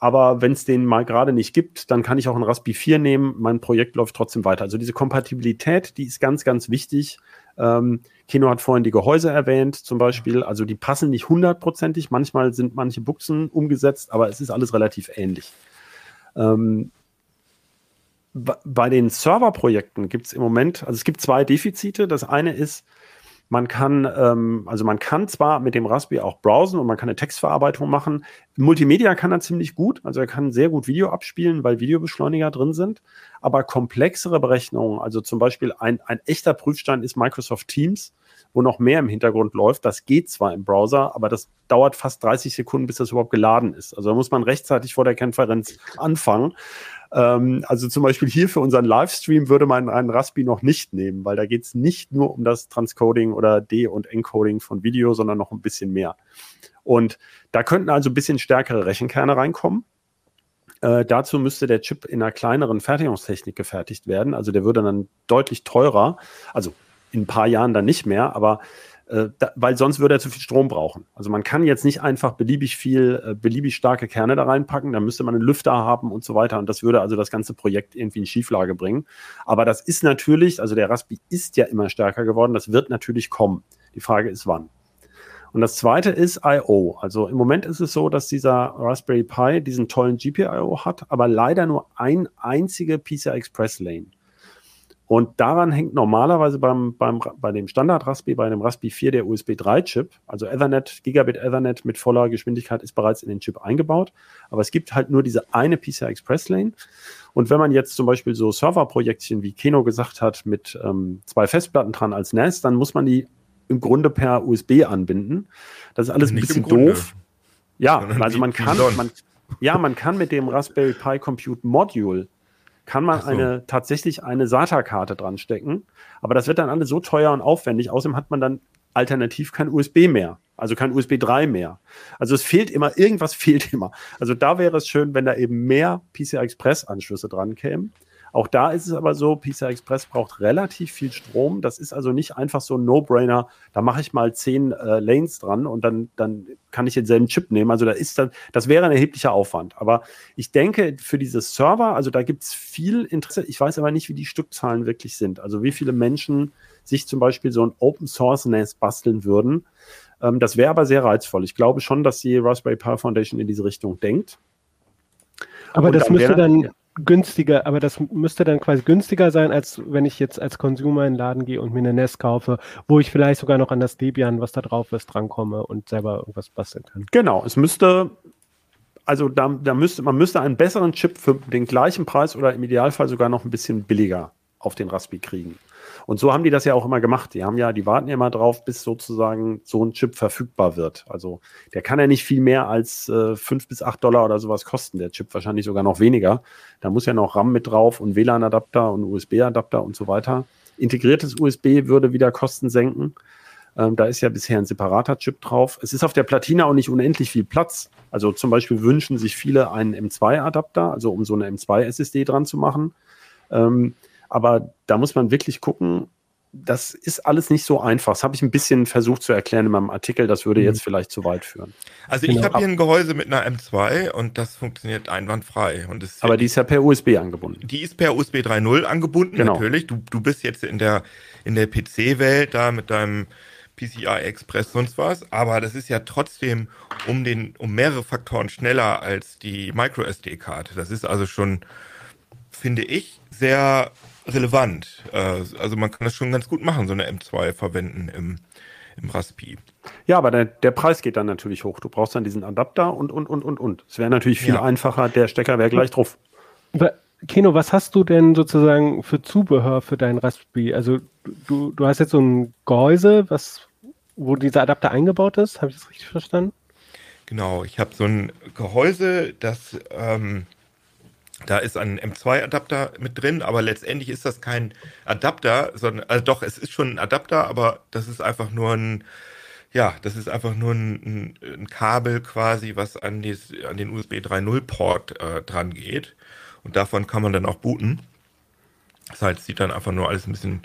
aber wenn es den mal gerade nicht gibt, dann kann ich auch ein Raspi 4 nehmen. Mein Projekt läuft trotzdem weiter. Also diese Kompatibilität, die ist ganz, ganz wichtig. Ähm, Kino hat vorhin die Gehäuse erwähnt, zum Beispiel. Also die passen nicht hundertprozentig. Manchmal sind manche Buchsen umgesetzt, aber es ist alles relativ ähnlich. Ähm, bei den Serverprojekten gibt es im Moment, also es gibt zwei Defizite. Das eine ist, man kann, ähm, also man kann zwar mit dem Raspberry auch browsen und man kann eine Textverarbeitung machen. Multimedia kann er ziemlich gut, also er kann sehr gut Video abspielen, weil Videobeschleuniger drin sind. Aber komplexere Berechnungen, also zum Beispiel ein, ein echter Prüfstein ist Microsoft Teams, wo noch mehr im Hintergrund läuft. Das geht zwar im Browser, aber das dauert fast 30 Sekunden, bis das überhaupt geladen ist. Also da muss man rechtzeitig vor der Konferenz anfangen. Ähm, also zum Beispiel hier für unseren Livestream würde man einen Raspi noch nicht nehmen, weil da geht es nicht nur um das Transcoding oder De- und Encoding von Video, sondern noch ein bisschen mehr. Und da könnten also ein bisschen stärkere Rechenkerne reinkommen. Äh, dazu müsste der Chip in einer kleineren Fertigungstechnik gefertigt werden. Also der würde dann deutlich teurer. Also in ein paar Jahren dann nicht mehr, aber äh, da, weil sonst würde er zu viel Strom brauchen. Also man kann jetzt nicht einfach beliebig viel, äh, beliebig starke Kerne da reinpacken, da müsste man einen Lüfter haben und so weiter und das würde also das ganze Projekt irgendwie in Schieflage bringen. Aber das ist natürlich, also der Raspi ist ja immer stärker geworden, das wird natürlich kommen. Die Frage ist wann. Und das zweite ist I.O. Also im Moment ist es so, dass dieser Raspberry Pi diesen tollen GPIO hat, aber leider nur ein einzige PCI Express Lane. Und daran hängt normalerweise beim, beim, bei dem Standard Raspberry, bei dem Raspberry 4 der USB 3 Chip, also Ethernet, Gigabit Ethernet mit voller Geschwindigkeit ist bereits in den Chip eingebaut. Aber es gibt halt nur diese eine PCI Express Lane. Und wenn man jetzt zum Beispiel so Serverprojektchen, wie Keno gesagt hat, mit ähm, zwei Festplatten dran als NAS, dann muss man die im Grunde per USB anbinden. Das ist alles ein bisschen doof. Ja, also man kann, man, ja, man kann mit dem Raspberry Pi Compute Module kann man so. eine tatsächlich eine SATA-Karte dran stecken. Aber das wird dann alles so teuer und aufwendig. Außerdem hat man dann alternativ kein USB mehr. Also kein USB 3 mehr. Also es fehlt immer, irgendwas fehlt immer. Also da wäre es schön, wenn da eben mehr PCI Express Anschlüsse dran kämen. Auch da ist es aber so, PCI Express braucht relativ viel Strom. Das ist also nicht einfach so ein No-Brainer. Da mache ich mal zehn äh, Lanes dran und dann, dann kann ich denselben Chip nehmen. Also da ist dann, das wäre ein erheblicher Aufwand. Aber ich denke, für diese Server, also da gibt es viel Interesse. Ich weiß aber nicht, wie die Stückzahlen wirklich sind. Also wie viele Menschen sich zum Beispiel so ein Open Source NAS basteln würden. Ähm, das wäre aber sehr reizvoll. Ich glaube schon, dass die Raspberry Pi Foundation in diese Richtung denkt. Aber und das dann müsste wäre, dann, günstiger, aber das müsste dann quasi günstiger sein, als wenn ich jetzt als Consumer in den Laden gehe und mir eine NES kaufe, wo ich vielleicht sogar noch an das Debian, was da drauf ist, drankomme und selber irgendwas basteln kann. Genau, es müsste, also da, da müsste, man müsste einen besseren Chip für den gleichen Preis oder im Idealfall sogar noch ein bisschen billiger auf den Raspi kriegen. Und so haben die das ja auch immer gemacht. Die haben ja, die warten ja immer drauf, bis sozusagen so ein Chip verfügbar wird. Also der kann ja nicht viel mehr als äh, 5 bis 8 Dollar oder sowas kosten, der Chip wahrscheinlich sogar noch weniger. Da muss ja noch RAM mit drauf und WLAN-Adapter und USB-Adapter und so weiter. Integriertes USB würde wieder Kosten senken. Ähm, da ist ja bisher ein separater Chip drauf. Es ist auf der Platine auch nicht unendlich viel Platz. Also zum Beispiel wünschen sich viele einen M2-Adapter, also um so eine M2-SSD dran zu machen. Ähm, aber da muss man wirklich gucken, das ist alles nicht so einfach. Das habe ich ein bisschen versucht zu erklären in meinem Artikel. Das würde mhm. jetzt vielleicht zu weit führen. Also ich genau. habe hier ein Gehäuse mit einer M2 und das funktioniert einwandfrei. Und Aber die ist ja per USB angebunden. Die ist per USB 3.0 angebunden, genau. natürlich. Du, du bist jetzt in der, in der PC-Welt da mit deinem PCI Express sonst was, aber das ist ja trotzdem um den um mehrere Faktoren schneller als die Micro SD Karte. Das ist also schon finde ich sehr relevant. Äh, also man kann das schon ganz gut machen, so eine M2 verwenden im, im Raspi. Ja, aber der, der Preis geht dann natürlich hoch. Du brauchst dann diesen Adapter und, und, und, und, und. Es wäre natürlich viel ja. einfacher, der Stecker wäre gleich drauf. Keno, was hast du denn sozusagen für Zubehör für dein Raspi? Also du, du hast jetzt so ein Gehäuse, was, wo dieser Adapter eingebaut ist. Habe ich das richtig verstanden? Genau, ich habe so ein Gehäuse, das ähm, da ist ein M2-Adapter mit drin, aber letztendlich ist das kein Adapter, sondern, also doch, es ist schon ein Adapter, aber das ist einfach nur ein, ja, das ist einfach nur ein, ein Kabel quasi, was an, die, an den USB 3.0-Port äh, dran geht. Und davon kann man dann auch booten. Das heißt, sieht dann einfach nur alles ein bisschen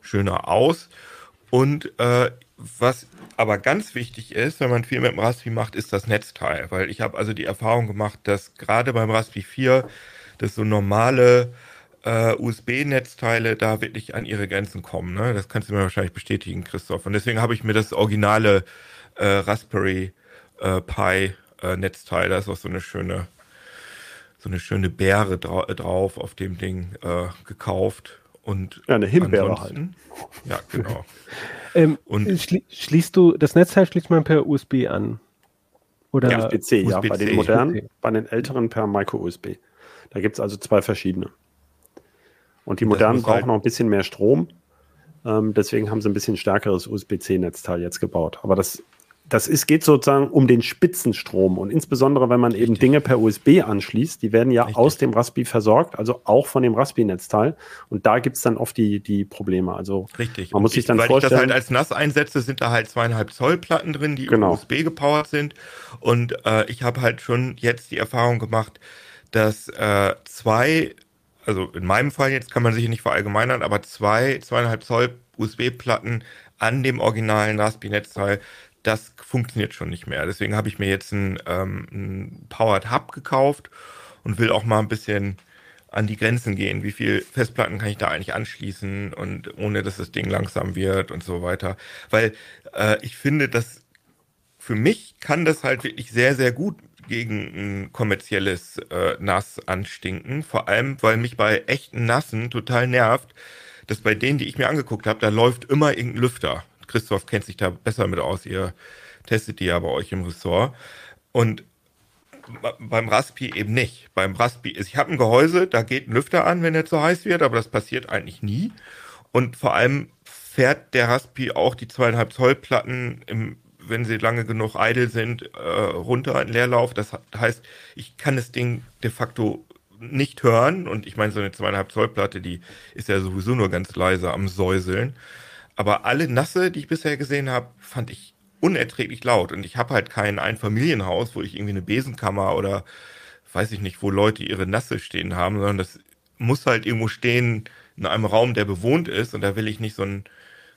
schöner aus. Und äh, was aber ganz wichtig ist, wenn man viel mit dem Raspberry macht, ist das Netzteil. Weil ich habe also die Erfahrung gemacht, dass gerade beim Raspberry 4 dass so normale äh, USB-Netzteile da wirklich an ihre Grenzen kommen. Ne? Das kannst du mir wahrscheinlich bestätigen, Christoph. Und deswegen habe ich mir das originale äh, Raspberry äh, Pi äh, Netzteil, da ist auch so eine schöne, so eine schöne Beere dra drauf auf dem Ding äh, gekauft. Und ja, eine Himbeere halt. Ja, genau. ähm, und schli schließt du, das Netzteil schließt man per USB an? Oder ja, USB-C, ja. Bei den modernen, bei den älteren per Micro-USB. Da gibt es also zwei verschiedene. Und die modernen brauchen halt noch ein bisschen mehr Strom. Ähm, deswegen haben sie ein bisschen stärkeres USB-C-Netzteil jetzt gebaut. Aber das, das ist, geht sozusagen um den Spitzenstrom. Und insbesondere, wenn man Richtig. eben Dinge per USB anschließt, die werden ja Richtig. aus dem Raspi versorgt, also auch von dem Raspi-Netzteil. Und da gibt es dann oft die, die Probleme. Also Richtig. man muss sich dann weil vorstellen. Weil ich das halt als NAS einsetze, sind da halt zweieinhalb Zoll Platten drin, die genau. USB gepowert sind. Und äh, ich habe halt schon jetzt die Erfahrung gemacht, dass äh, zwei, also in meinem Fall jetzt kann man sich nicht verallgemeinern, aber zwei, zweieinhalb Zoll USB-Platten an dem originalen Raspi-Netzteil, das funktioniert schon nicht mehr. Deswegen habe ich mir jetzt ein, ähm, ein Powered Hub gekauft und will auch mal ein bisschen an die Grenzen gehen. Wie viel Festplatten kann ich da eigentlich anschließen und ohne dass das Ding langsam wird und so weiter. Weil äh, ich finde, dass für mich kann das halt wirklich sehr, sehr gut gegen ein kommerzielles äh, Nass anstinken. Vor allem, weil mich bei echten Nassen total nervt, dass bei denen, die ich mir angeguckt habe, da läuft immer irgendein Lüfter. Christoph kennt sich da besser mit aus, ihr testet die ja bei euch im Ressort. Und beim Raspi eben nicht. Beim Raspi ist, ich habe ein Gehäuse, da geht ein Lüfter an, wenn er zu heiß wird, aber das passiert eigentlich nie. Und vor allem fährt der Raspi auch die zweieinhalb Zoll Platten im wenn sie lange genug idle sind, äh, runter in Leerlauf. Das heißt, ich kann das Ding de facto nicht hören. Und ich meine, so eine zweieinhalb Zoll Platte, die ist ja sowieso nur ganz leise am Säuseln. Aber alle Nasse, die ich bisher gesehen habe, fand ich unerträglich laut. Und ich habe halt kein Einfamilienhaus, wo ich irgendwie eine Besenkammer oder weiß ich nicht, wo Leute ihre Nasse stehen haben, sondern das muss halt irgendwo stehen in einem Raum, der bewohnt ist. Und da will ich nicht so ein,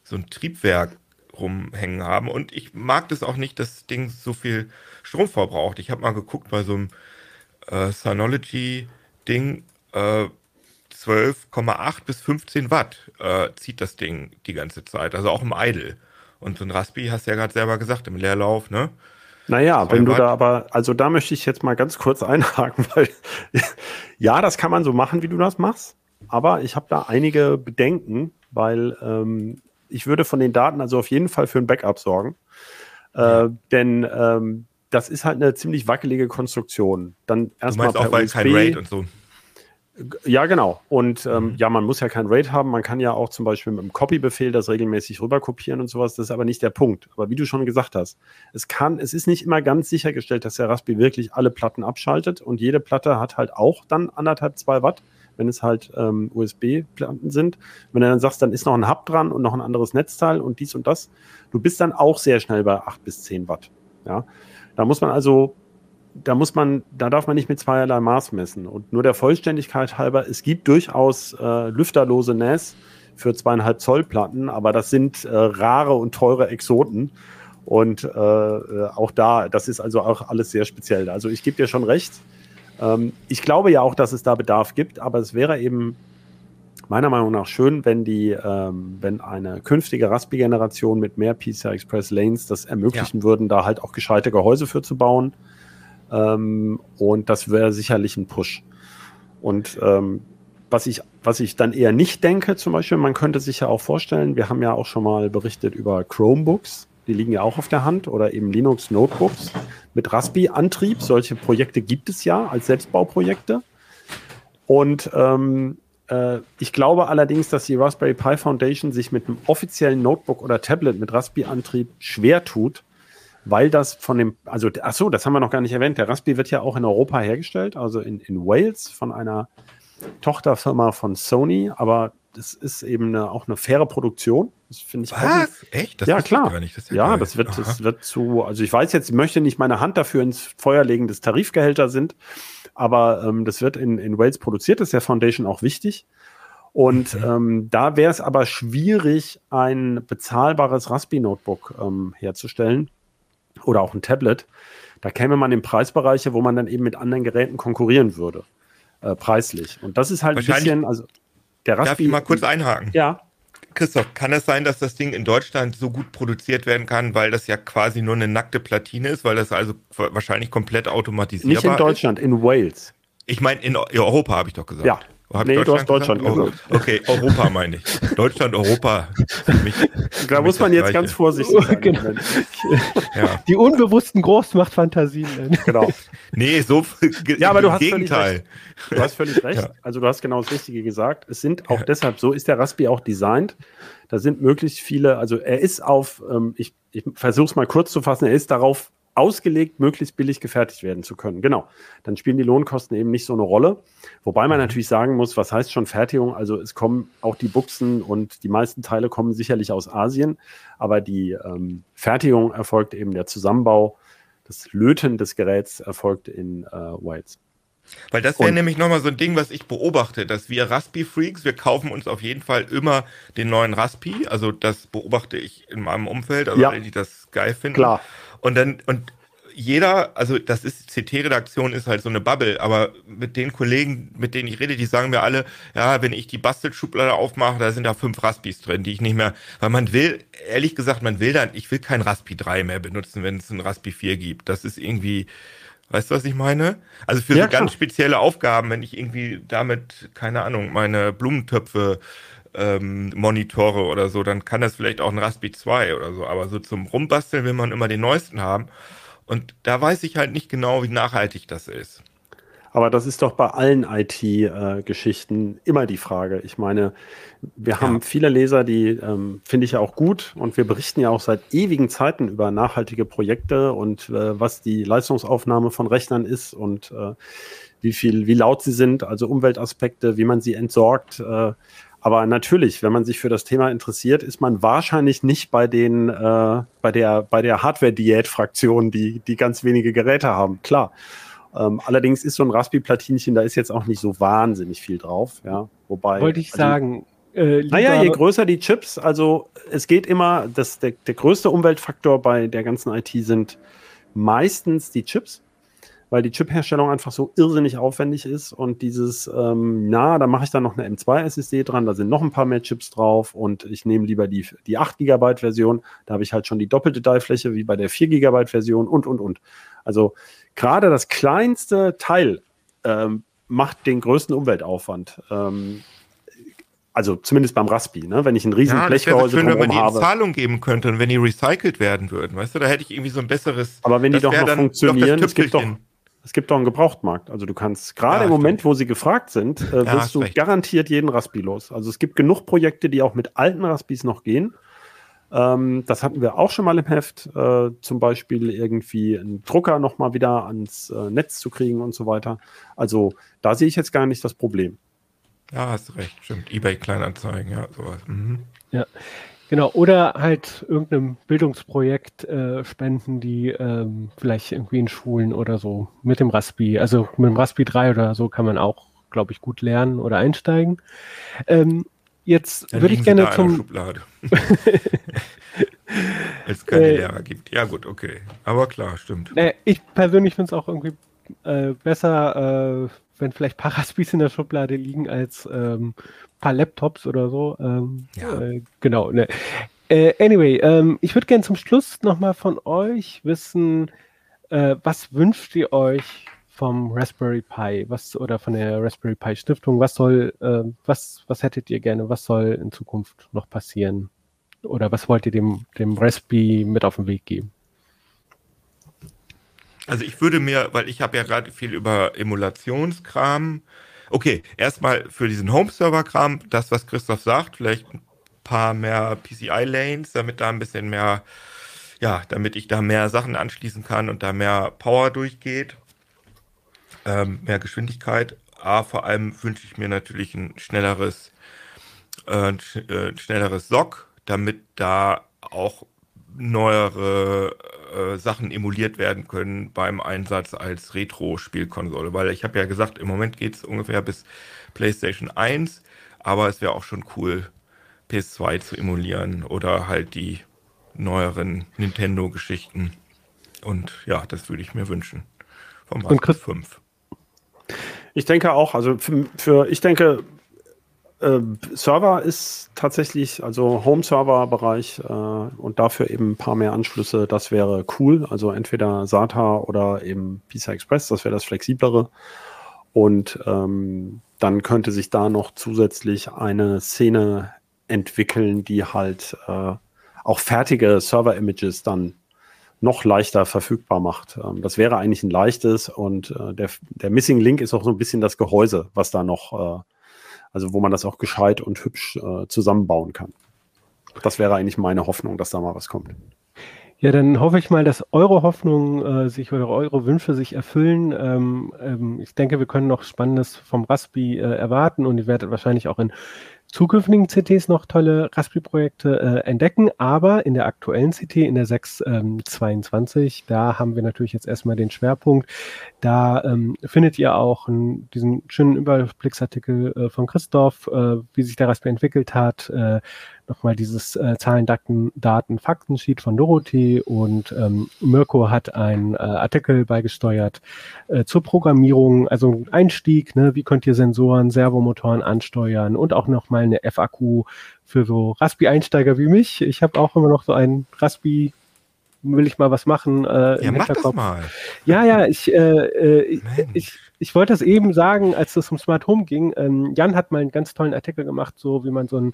so ein Triebwerk rumhängen haben. Und ich mag das auch nicht, dass das Ding so viel Strom verbraucht. Ich habe mal geguckt bei so einem äh, Synology-Ding, äh, 12,8 bis 15 Watt äh, zieht das Ding die ganze Zeit, also auch im Idle. Und so ein Raspi hast du ja gerade selber gesagt, im Leerlauf, ne? Naja, wenn du da aber, also da möchte ich jetzt mal ganz kurz einhaken, weil ja, das kann man so machen, wie du das machst, aber ich habe da einige Bedenken, weil ähm, ich würde von den Daten also auf jeden Fall für ein Backup sorgen. Äh, denn ähm, das ist halt eine ziemlich wackelige Konstruktion. Dann erstmal auch, weil USB. kein RAID und so. Ja, genau. Und ähm, mhm. ja, man muss ja kein RAID haben. Man kann ja auch zum Beispiel mit einem Copy-Befehl das regelmäßig rüber kopieren und sowas. Das ist aber nicht der Punkt. Aber wie du schon gesagt hast, es kann, es ist nicht immer ganz sichergestellt, dass der Raspberry wirklich alle Platten abschaltet. Und jede Platte hat halt auch dann anderthalb, zwei Watt wenn es halt ähm, USB-Platten sind. Wenn du dann sagst, dann ist noch ein Hub dran und noch ein anderes Netzteil und dies und das, du bist dann auch sehr schnell bei 8 bis 10 Watt. Ja, da muss man also, da muss man, da darf man nicht mit zweierlei Maß messen. Und nur der Vollständigkeit halber, es gibt durchaus äh, lüfterlose NAS für zweieinhalb Zoll Platten, aber das sind äh, rare und teure Exoten. Und äh, äh auch da, das ist also auch alles sehr speziell. Also ich gebe dir schon recht, ähm, ich glaube ja auch, dass es da Bedarf gibt, aber es wäre eben meiner Meinung nach schön, wenn die, ähm, wenn eine künftige Raspi-Generation mit mehr PCI Express Lanes das ermöglichen ja. würden, da halt auch gescheite Gehäuse für zu bauen. Ähm, und das wäre sicherlich ein Push. Und ähm, was ich, was ich dann eher nicht denke, zum Beispiel, man könnte sich ja auch vorstellen, wir haben ja auch schon mal berichtet über Chromebooks, die liegen ja auch auf der Hand, oder eben Linux Notebooks mit Raspi-Antrieb. Solche Projekte gibt es ja als Selbstbauprojekte. Und ähm, äh, ich glaube allerdings, dass die Raspberry Pi Foundation sich mit einem offiziellen Notebook oder Tablet mit Raspi-Antrieb schwer tut, weil das von dem, also, ach so, das haben wir noch gar nicht erwähnt. Der Raspi wird ja auch in Europa hergestellt, also in, in Wales von einer Tochterfirma von Sony, aber das ist eben eine, auch eine faire Produktion. Das finde ich Was? Echt? Das ja, klar. Das ja, ja das wird, das wird zu, also ich weiß jetzt, ich möchte nicht meine Hand dafür ins Feuer legen, dass Tarifgehälter sind, aber ähm, das wird in, in Wales produziert, das ist der Foundation auch wichtig. Und okay. ähm, da wäre es aber schwierig, ein bezahlbares Raspi-Notebook ähm, herzustellen oder auch ein Tablet. Da käme man in Preisbereiche, wo man dann eben mit anderen Geräten konkurrieren würde, äh, preislich. Und das ist halt ein bisschen, also der Raspi. Darf ich mal kurz einhaken? Ja. Christoph, kann es sein, dass das Ding in Deutschland so gut produziert werden kann, weil das ja quasi nur eine nackte Platine ist, weil das also wahrscheinlich komplett automatisiert ist? Nicht in Deutschland, ist? in Wales. Ich meine, in Europa habe ich doch gesagt. Ja. Hab nee, du hast Deutschland gesagt. gesagt. Oh, okay, Europa meine ich. Deutschland, Europa. Mich, da muss man jetzt Gleiche. ganz vorsichtig sein. Genau. Ja. Die unbewussten Großmachtfantasien. Genau. Nee, so ja, aber du hast Gegenteil. Völlig du hast völlig recht. Ja. Also du hast genau das Richtige gesagt. Es sind auch ja. deshalb, so ist der Raspi auch designt. Da sind möglichst viele, also er ist auf, ähm, ich, ich versuche es mal kurz zu fassen, er ist darauf ausgelegt, möglichst billig gefertigt werden zu können. Genau. Dann spielen die Lohnkosten eben nicht so eine Rolle. Wobei man mhm. natürlich sagen muss, was heißt schon Fertigung? Also es kommen auch die Buchsen und die meisten Teile kommen sicherlich aus Asien, aber die ähm, Fertigung erfolgt eben der Zusammenbau, das Löten des Geräts erfolgt in äh, Wales. Weil das wäre nämlich nochmal so ein Ding, was ich beobachte, dass wir Raspi-Freaks, wir kaufen uns auf jeden Fall immer den neuen Raspi. Also das beobachte ich in meinem Umfeld, also ja. die das geil finden. Klar. Und dann, und jeder, also das ist, CT-Redaktion ist halt so eine Bubble, aber mit den Kollegen, mit denen ich rede, die sagen mir alle, ja, wenn ich die Bastelschublade aufmache, da sind da fünf Raspis drin, die ich nicht mehr, weil man will, ehrlich gesagt, man will dann, ich will kein Raspi 3 mehr benutzen, wenn es ein Raspi 4 gibt. Das ist irgendwie, weißt du, was ich meine? Also für Ja, so ganz spezielle Aufgaben, wenn ich irgendwie damit, keine Ahnung, meine Blumentöpfe ähm, monitore oder so, dann kann das vielleicht auch ein Raspi 2 oder so. Aber so zum Rumbasteln will man immer den neuesten haben. Und da weiß ich halt nicht genau, wie nachhaltig das ist. Aber das ist doch bei allen IT-Geschichten immer die Frage. Ich meine, wir haben viele Leser, die ähm, finde ich ja auch gut und wir berichten ja auch seit ewigen Zeiten über nachhaltige Projekte und äh, was die Leistungsaufnahme von Rechnern ist und äh, wie viel, wie laut sie sind, also Umweltaspekte, wie man sie entsorgt. Äh, aber natürlich, wenn man sich für das Thema interessiert, ist man wahrscheinlich nicht bei den, äh, bei der, bei der Hardware-Diät-Fraktion, die, die ganz wenige Geräte haben. Klar. Ähm, allerdings ist so ein Raspi-Platinchen, da ist jetzt auch nicht so wahnsinnig viel drauf, ja. Wobei. Wollte ich also, sagen. Äh, Naja, je größer die Chips, also es geht immer, das, der, der größte Umweltfaktor bei der ganzen IT sind meistens die Chips, weil die Chip-Herstellung einfach so irrsinnig aufwendig ist und dieses, ähm, na, da mache ich dann noch eine M2-SSD dran, da sind noch ein paar mehr Chips drauf und ich nehme lieber die, die 8 GB Version, da habe ich halt schon die doppelte Teilfläche wie bei der 4 GB Version und, und, und. Also gerade das kleinste Teil ähm, macht den größten Umweltaufwand. Ähm, also zumindest beim Raspi, ne? wenn ich ein riesen Ja, Blechgehäuse schön, wenn man die in. Zahlung geben könnte und wenn die recycelt werden würden. Weißt du, da hätte ich irgendwie so ein besseres. Aber wenn die doch noch funktionieren, es gibt doch. Es gibt doch einen Gebrauchtmarkt. Also du kannst gerade Ja, im Moment, stimmt. wo sie gefragt sind, äh, Ja, hast wirst du recht. garantiert jeden Raspi los. Also es gibt genug Projekte, die auch mit alten Raspis noch gehen. Ähm, das hatten wir auch schon mal im Heft, äh, zum Beispiel irgendwie einen Drucker noch mal wieder ans äh, Netz zu kriegen und so weiter. Also da sehe ich jetzt gar nicht das Problem. Ja, hast recht, stimmt. Ebay Kleinanzeigen, ja, sowas. Mhm. Genau, oder halt irgendeinem Bildungsprojekt äh, spenden, die ähm, vielleicht irgendwie in Schulen oder so mit dem Raspi, also mit dem Raspi 3 oder so kann man auch, glaube ich, gut lernen oder einsteigen. Ähm, jetzt würde ich gerne zum, Schublade. es keine Äh, Lehrer gibt. Ja, gut, okay. Aber klar, stimmt. Nee, ich persönlich finde es auch irgendwie äh, besser, äh, wenn vielleicht ein paar Raspis in der Schublade liegen, als ähm, paar Laptops oder so. Ähm, Ja. äh, genau. Ne. Äh, anyway, ähm, ich würde gerne zum Schluss nochmal von euch wissen, äh, was wünscht ihr euch vom Raspberry Pi was, oder von der Raspberry Pi Stiftung? Was soll, äh, was, was hättet ihr gerne? Was soll in Zukunft noch passieren? Oder was wollt ihr dem, dem Raspi mit auf den Weg geben? Also ich würde mir, weil ich habe ja gerade viel über Emulationskram. Okay, erstmal für diesen Home-Server-Kram, das, was Christoph sagt, vielleicht ein paar mehr PCI-Lanes, damit da ein bisschen mehr, ja, damit ich da mehr Sachen anschließen kann und da mehr Power durchgeht, ähm, mehr Geschwindigkeit. Aber vor allem wünsche ich mir natürlich ein schnelleres, äh, sch- äh, schnelleres SOC, damit da auch neuere äh, Sachen emuliert werden können beim Einsatz als Retro-Spielkonsole. Weil ich habe ja gesagt, im Moment geht es ungefähr bis PlayStation 1, aber es wäre auch schon cool, PS2 zu emulieren oder halt die neueren Nintendo-Geschichten. Und ja, das würde ich mir wünschen. Vom Und Chris- 5. Ich denke auch, also für, für ich denke, äh, Server ist tatsächlich, also Home-Server-Bereich äh, und dafür eben ein paar mehr Anschlüsse, das wäre cool. Also entweder SATA oder eben PCI Express, das wäre das flexiblere. Und ähm, dann könnte sich da noch zusätzlich eine Szene entwickeln, die halt äh, auch fertige Server-Images dann noch leichter verfügbar macht. Ähm, das wäre eigentlich ein leichtes und äh, der, der Missing Link ist auch so ein bisschen das Gehäuse, was da noch, äh, also wo man das auch gescheit und hübsch äh, zusammenbauen kann. Das wäre eigentlich meine Hoffnung, dass da mal was kommt. Ja, dann hoffe ich mal, dass eure Hoffnungen äh, sich oder eure Wünsche sich erfüllen. Ähm, ähm, ich denke, wir können noch Spannendes vom Raspi äh, erwarten und ihr werdet wahrscheinlich auch in zukünftigen CTs noch tolle Raspi-Projekte äh, entdecken, aber in der aktuellen CT, in der 622, da haben wir natürlich jetzt erstmal den Schwerpunkt. Da ähm, findet ihr auch einen, diesen schönen Überblicksartikel äh, von Christoph, äh, wie sich der Raspi entwickelt hat, äh, nochmal dieses äh, Zahlen, Daten, Daten, Faktensheet von Dorothee und ähm, Mirko hat einen äh, Artikel beigesteuert äh, zur Programmierung, also ein Einstieg, ne, wie könnt ihr Sensoren, Servomotoren ansteuern und auch nochmal eine FAQ für so Raspi-Einsteiger wie mich. Ich habe auch immer noch so ein Raspi will ich mal was machen. Äh, ja, mach das mal. Ja, ja, ich, äh, äh, ich, ich wollte das eben sagen, als es um Smart Home ging. Ähm, Jan hat mal einen ganz tollen Artikel gemacht, so wie man so ein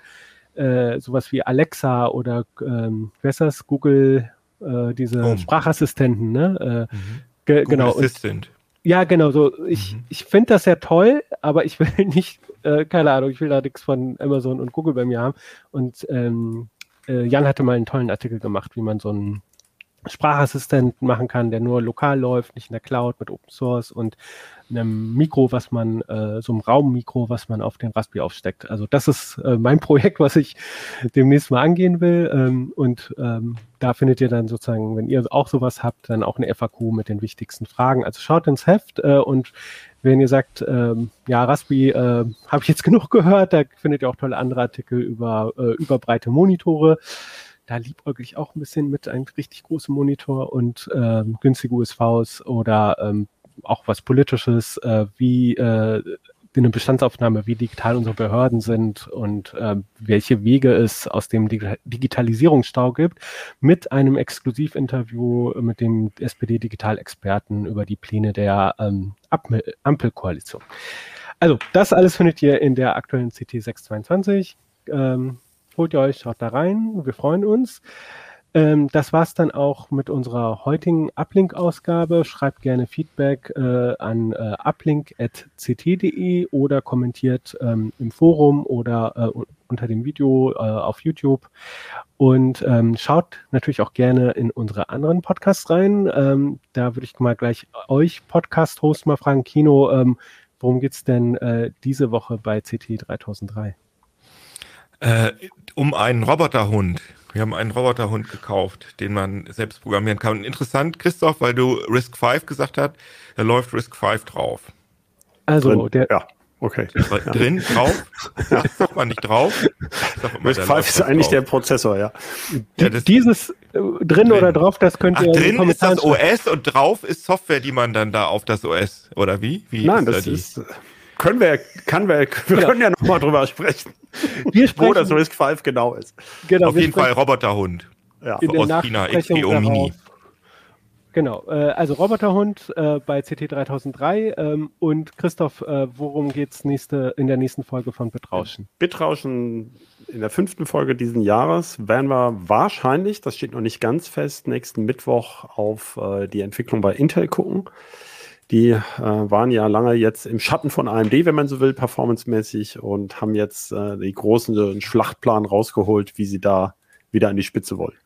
äh, sowas wie Alexa oder ähm, wer ist das? Google, äh, diese Home. Sprachassistenten, ne? Äh, mhm. ge Google genau. Assistant. Und, ja, genau, so ich, mhm. ich finde das ja toll, aber ich will nicht, äh, keine Ahnung, ich will da nichts von Amazon und Google bei mir haben. Und ähm, äh, Jan hatte mal einen tollen Artikel gemacht, wie man so ein Sprachassistenten machen kann, der nur lokal läuft, nicht in der Cloud mit Open Source und einem Mikro, was man, äh, so einem Raummikro, was man auf den Raspberry aufsteckt. Also das ist äh, mein Projekt, was ich demnächst mal angehen will. Ähm, und ähm, da findet ihr dann sozusagen, wenn ihr auch sowas habt, dann auch eine FAQ mit den wichtigsten Fragen. Also schaut ins Heft äh, und wenn ihr sagt, ähm, ja, Raspberry äh, habe ich jetzt genug gehört, da findet ihr auch tolle andere Artikel über, äh, über breite Monitore da liebäugel ich auch ein bisschen mit einem richtig großen Monitor und ähm, günstige USVs oder ähm, auch was Politisches, äh, wie äh, eine Bestandsaufnahme, wie digital unsere Behörden sind und äh, welche Wege es aus dem Dig Digitalisierungsstau gibt, mit einem Exklusivinterview mit dem SPD-Digital-Experten über die Pläne der ähm, Ampelkoalition. Also, das alles findet ihr in der aktuellen CT 622. Ähm, Holt ihr euch, schaut da rein. Wir freuen uns. Ähm, das war's dann auch mit unserer heutigen Uplink-Ausgabe. Schreibt gerne Feedback äh, an äh, uplink.ct.de oder kommentiert ähm, im Forum oder äh, unter dem Video äh, auf YouTube. Und ähm, schaut natürlich auch gerne in unsere anderen Podcasts rein. Ähm, da würde ich mal gleich euch Podcast-Host mal fragen, Kino, ähm, worum geht's denn äh, diese Woche bei CT 3003? Äh, um einen Roboterhund. Wir haben einen Roboterhund gekauft, den man selbst programmieren kann. Und interessant, Christoph, weil du Risk 5 gesagt hast, da läuft Risk 5 drauf. Also, drin, der, ja, okay. Drin, drauf? Ja. Sagt man nicht drauf? Risk 5 ist eigentlich drauf. der Prozessor, ja. ja Dieses äh, drin, oder drauf, das könnt ihr Ach, drin ist das OS und drauf ist Software, die man dann da auf das OS, oder wie? wie Nein, ist das da ist, können wir, kann wir, wir genau. können ja nochmal drüber sprechen. Wir sprechen, wo das Risk 5 genau ist. Genau, Auf jeden Fall Roboterhund. Ja. In aus China, XPO Mini. Genau, äh, also Roboterhund äh, bei CT 3003 ähm, und Christoph, äh, worum geht's nächste, in der nächsten Folge von Bitrauschen? Bitrauschen in der fünften Folge diesen Jahres werden wir wahrscheinlich, das steht noch nicht ganz fest, nächsten Mittwoch auf äh, die Entwicklung bei Intel gucken. Die äh, waren ja lange jetzt im Schatten von AMD, wenn man so will, performancemäßig und haben jetzt äh, die großen Schlachtplan rausgeholt, wie sie da wieder an die Spitze wollen.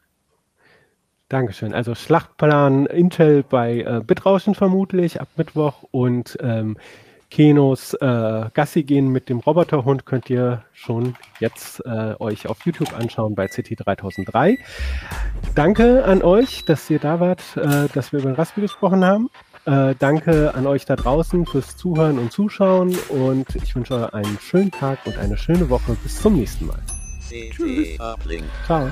Dankeschön. Also Schlachtplan Intel bei äh, Bitrauschen vermutlich ab Mittwoch und ähm, Kenos äh, Gassi gehen mit dem Roboterhund könnt ihr schon jetzt äh, euch auf YouTube anschauen bei CT 3003. Danke an euch, dass ihr da wart, äh, dass wir über den Raspi gesprochen haben. Äh, danke an euch da draußen fürs Zuhören und Zuschauen und ich wünsche euch einen schönen Tag und eine schöne Woche. Bis zum nächsten Mal. Tschüss. Ciao.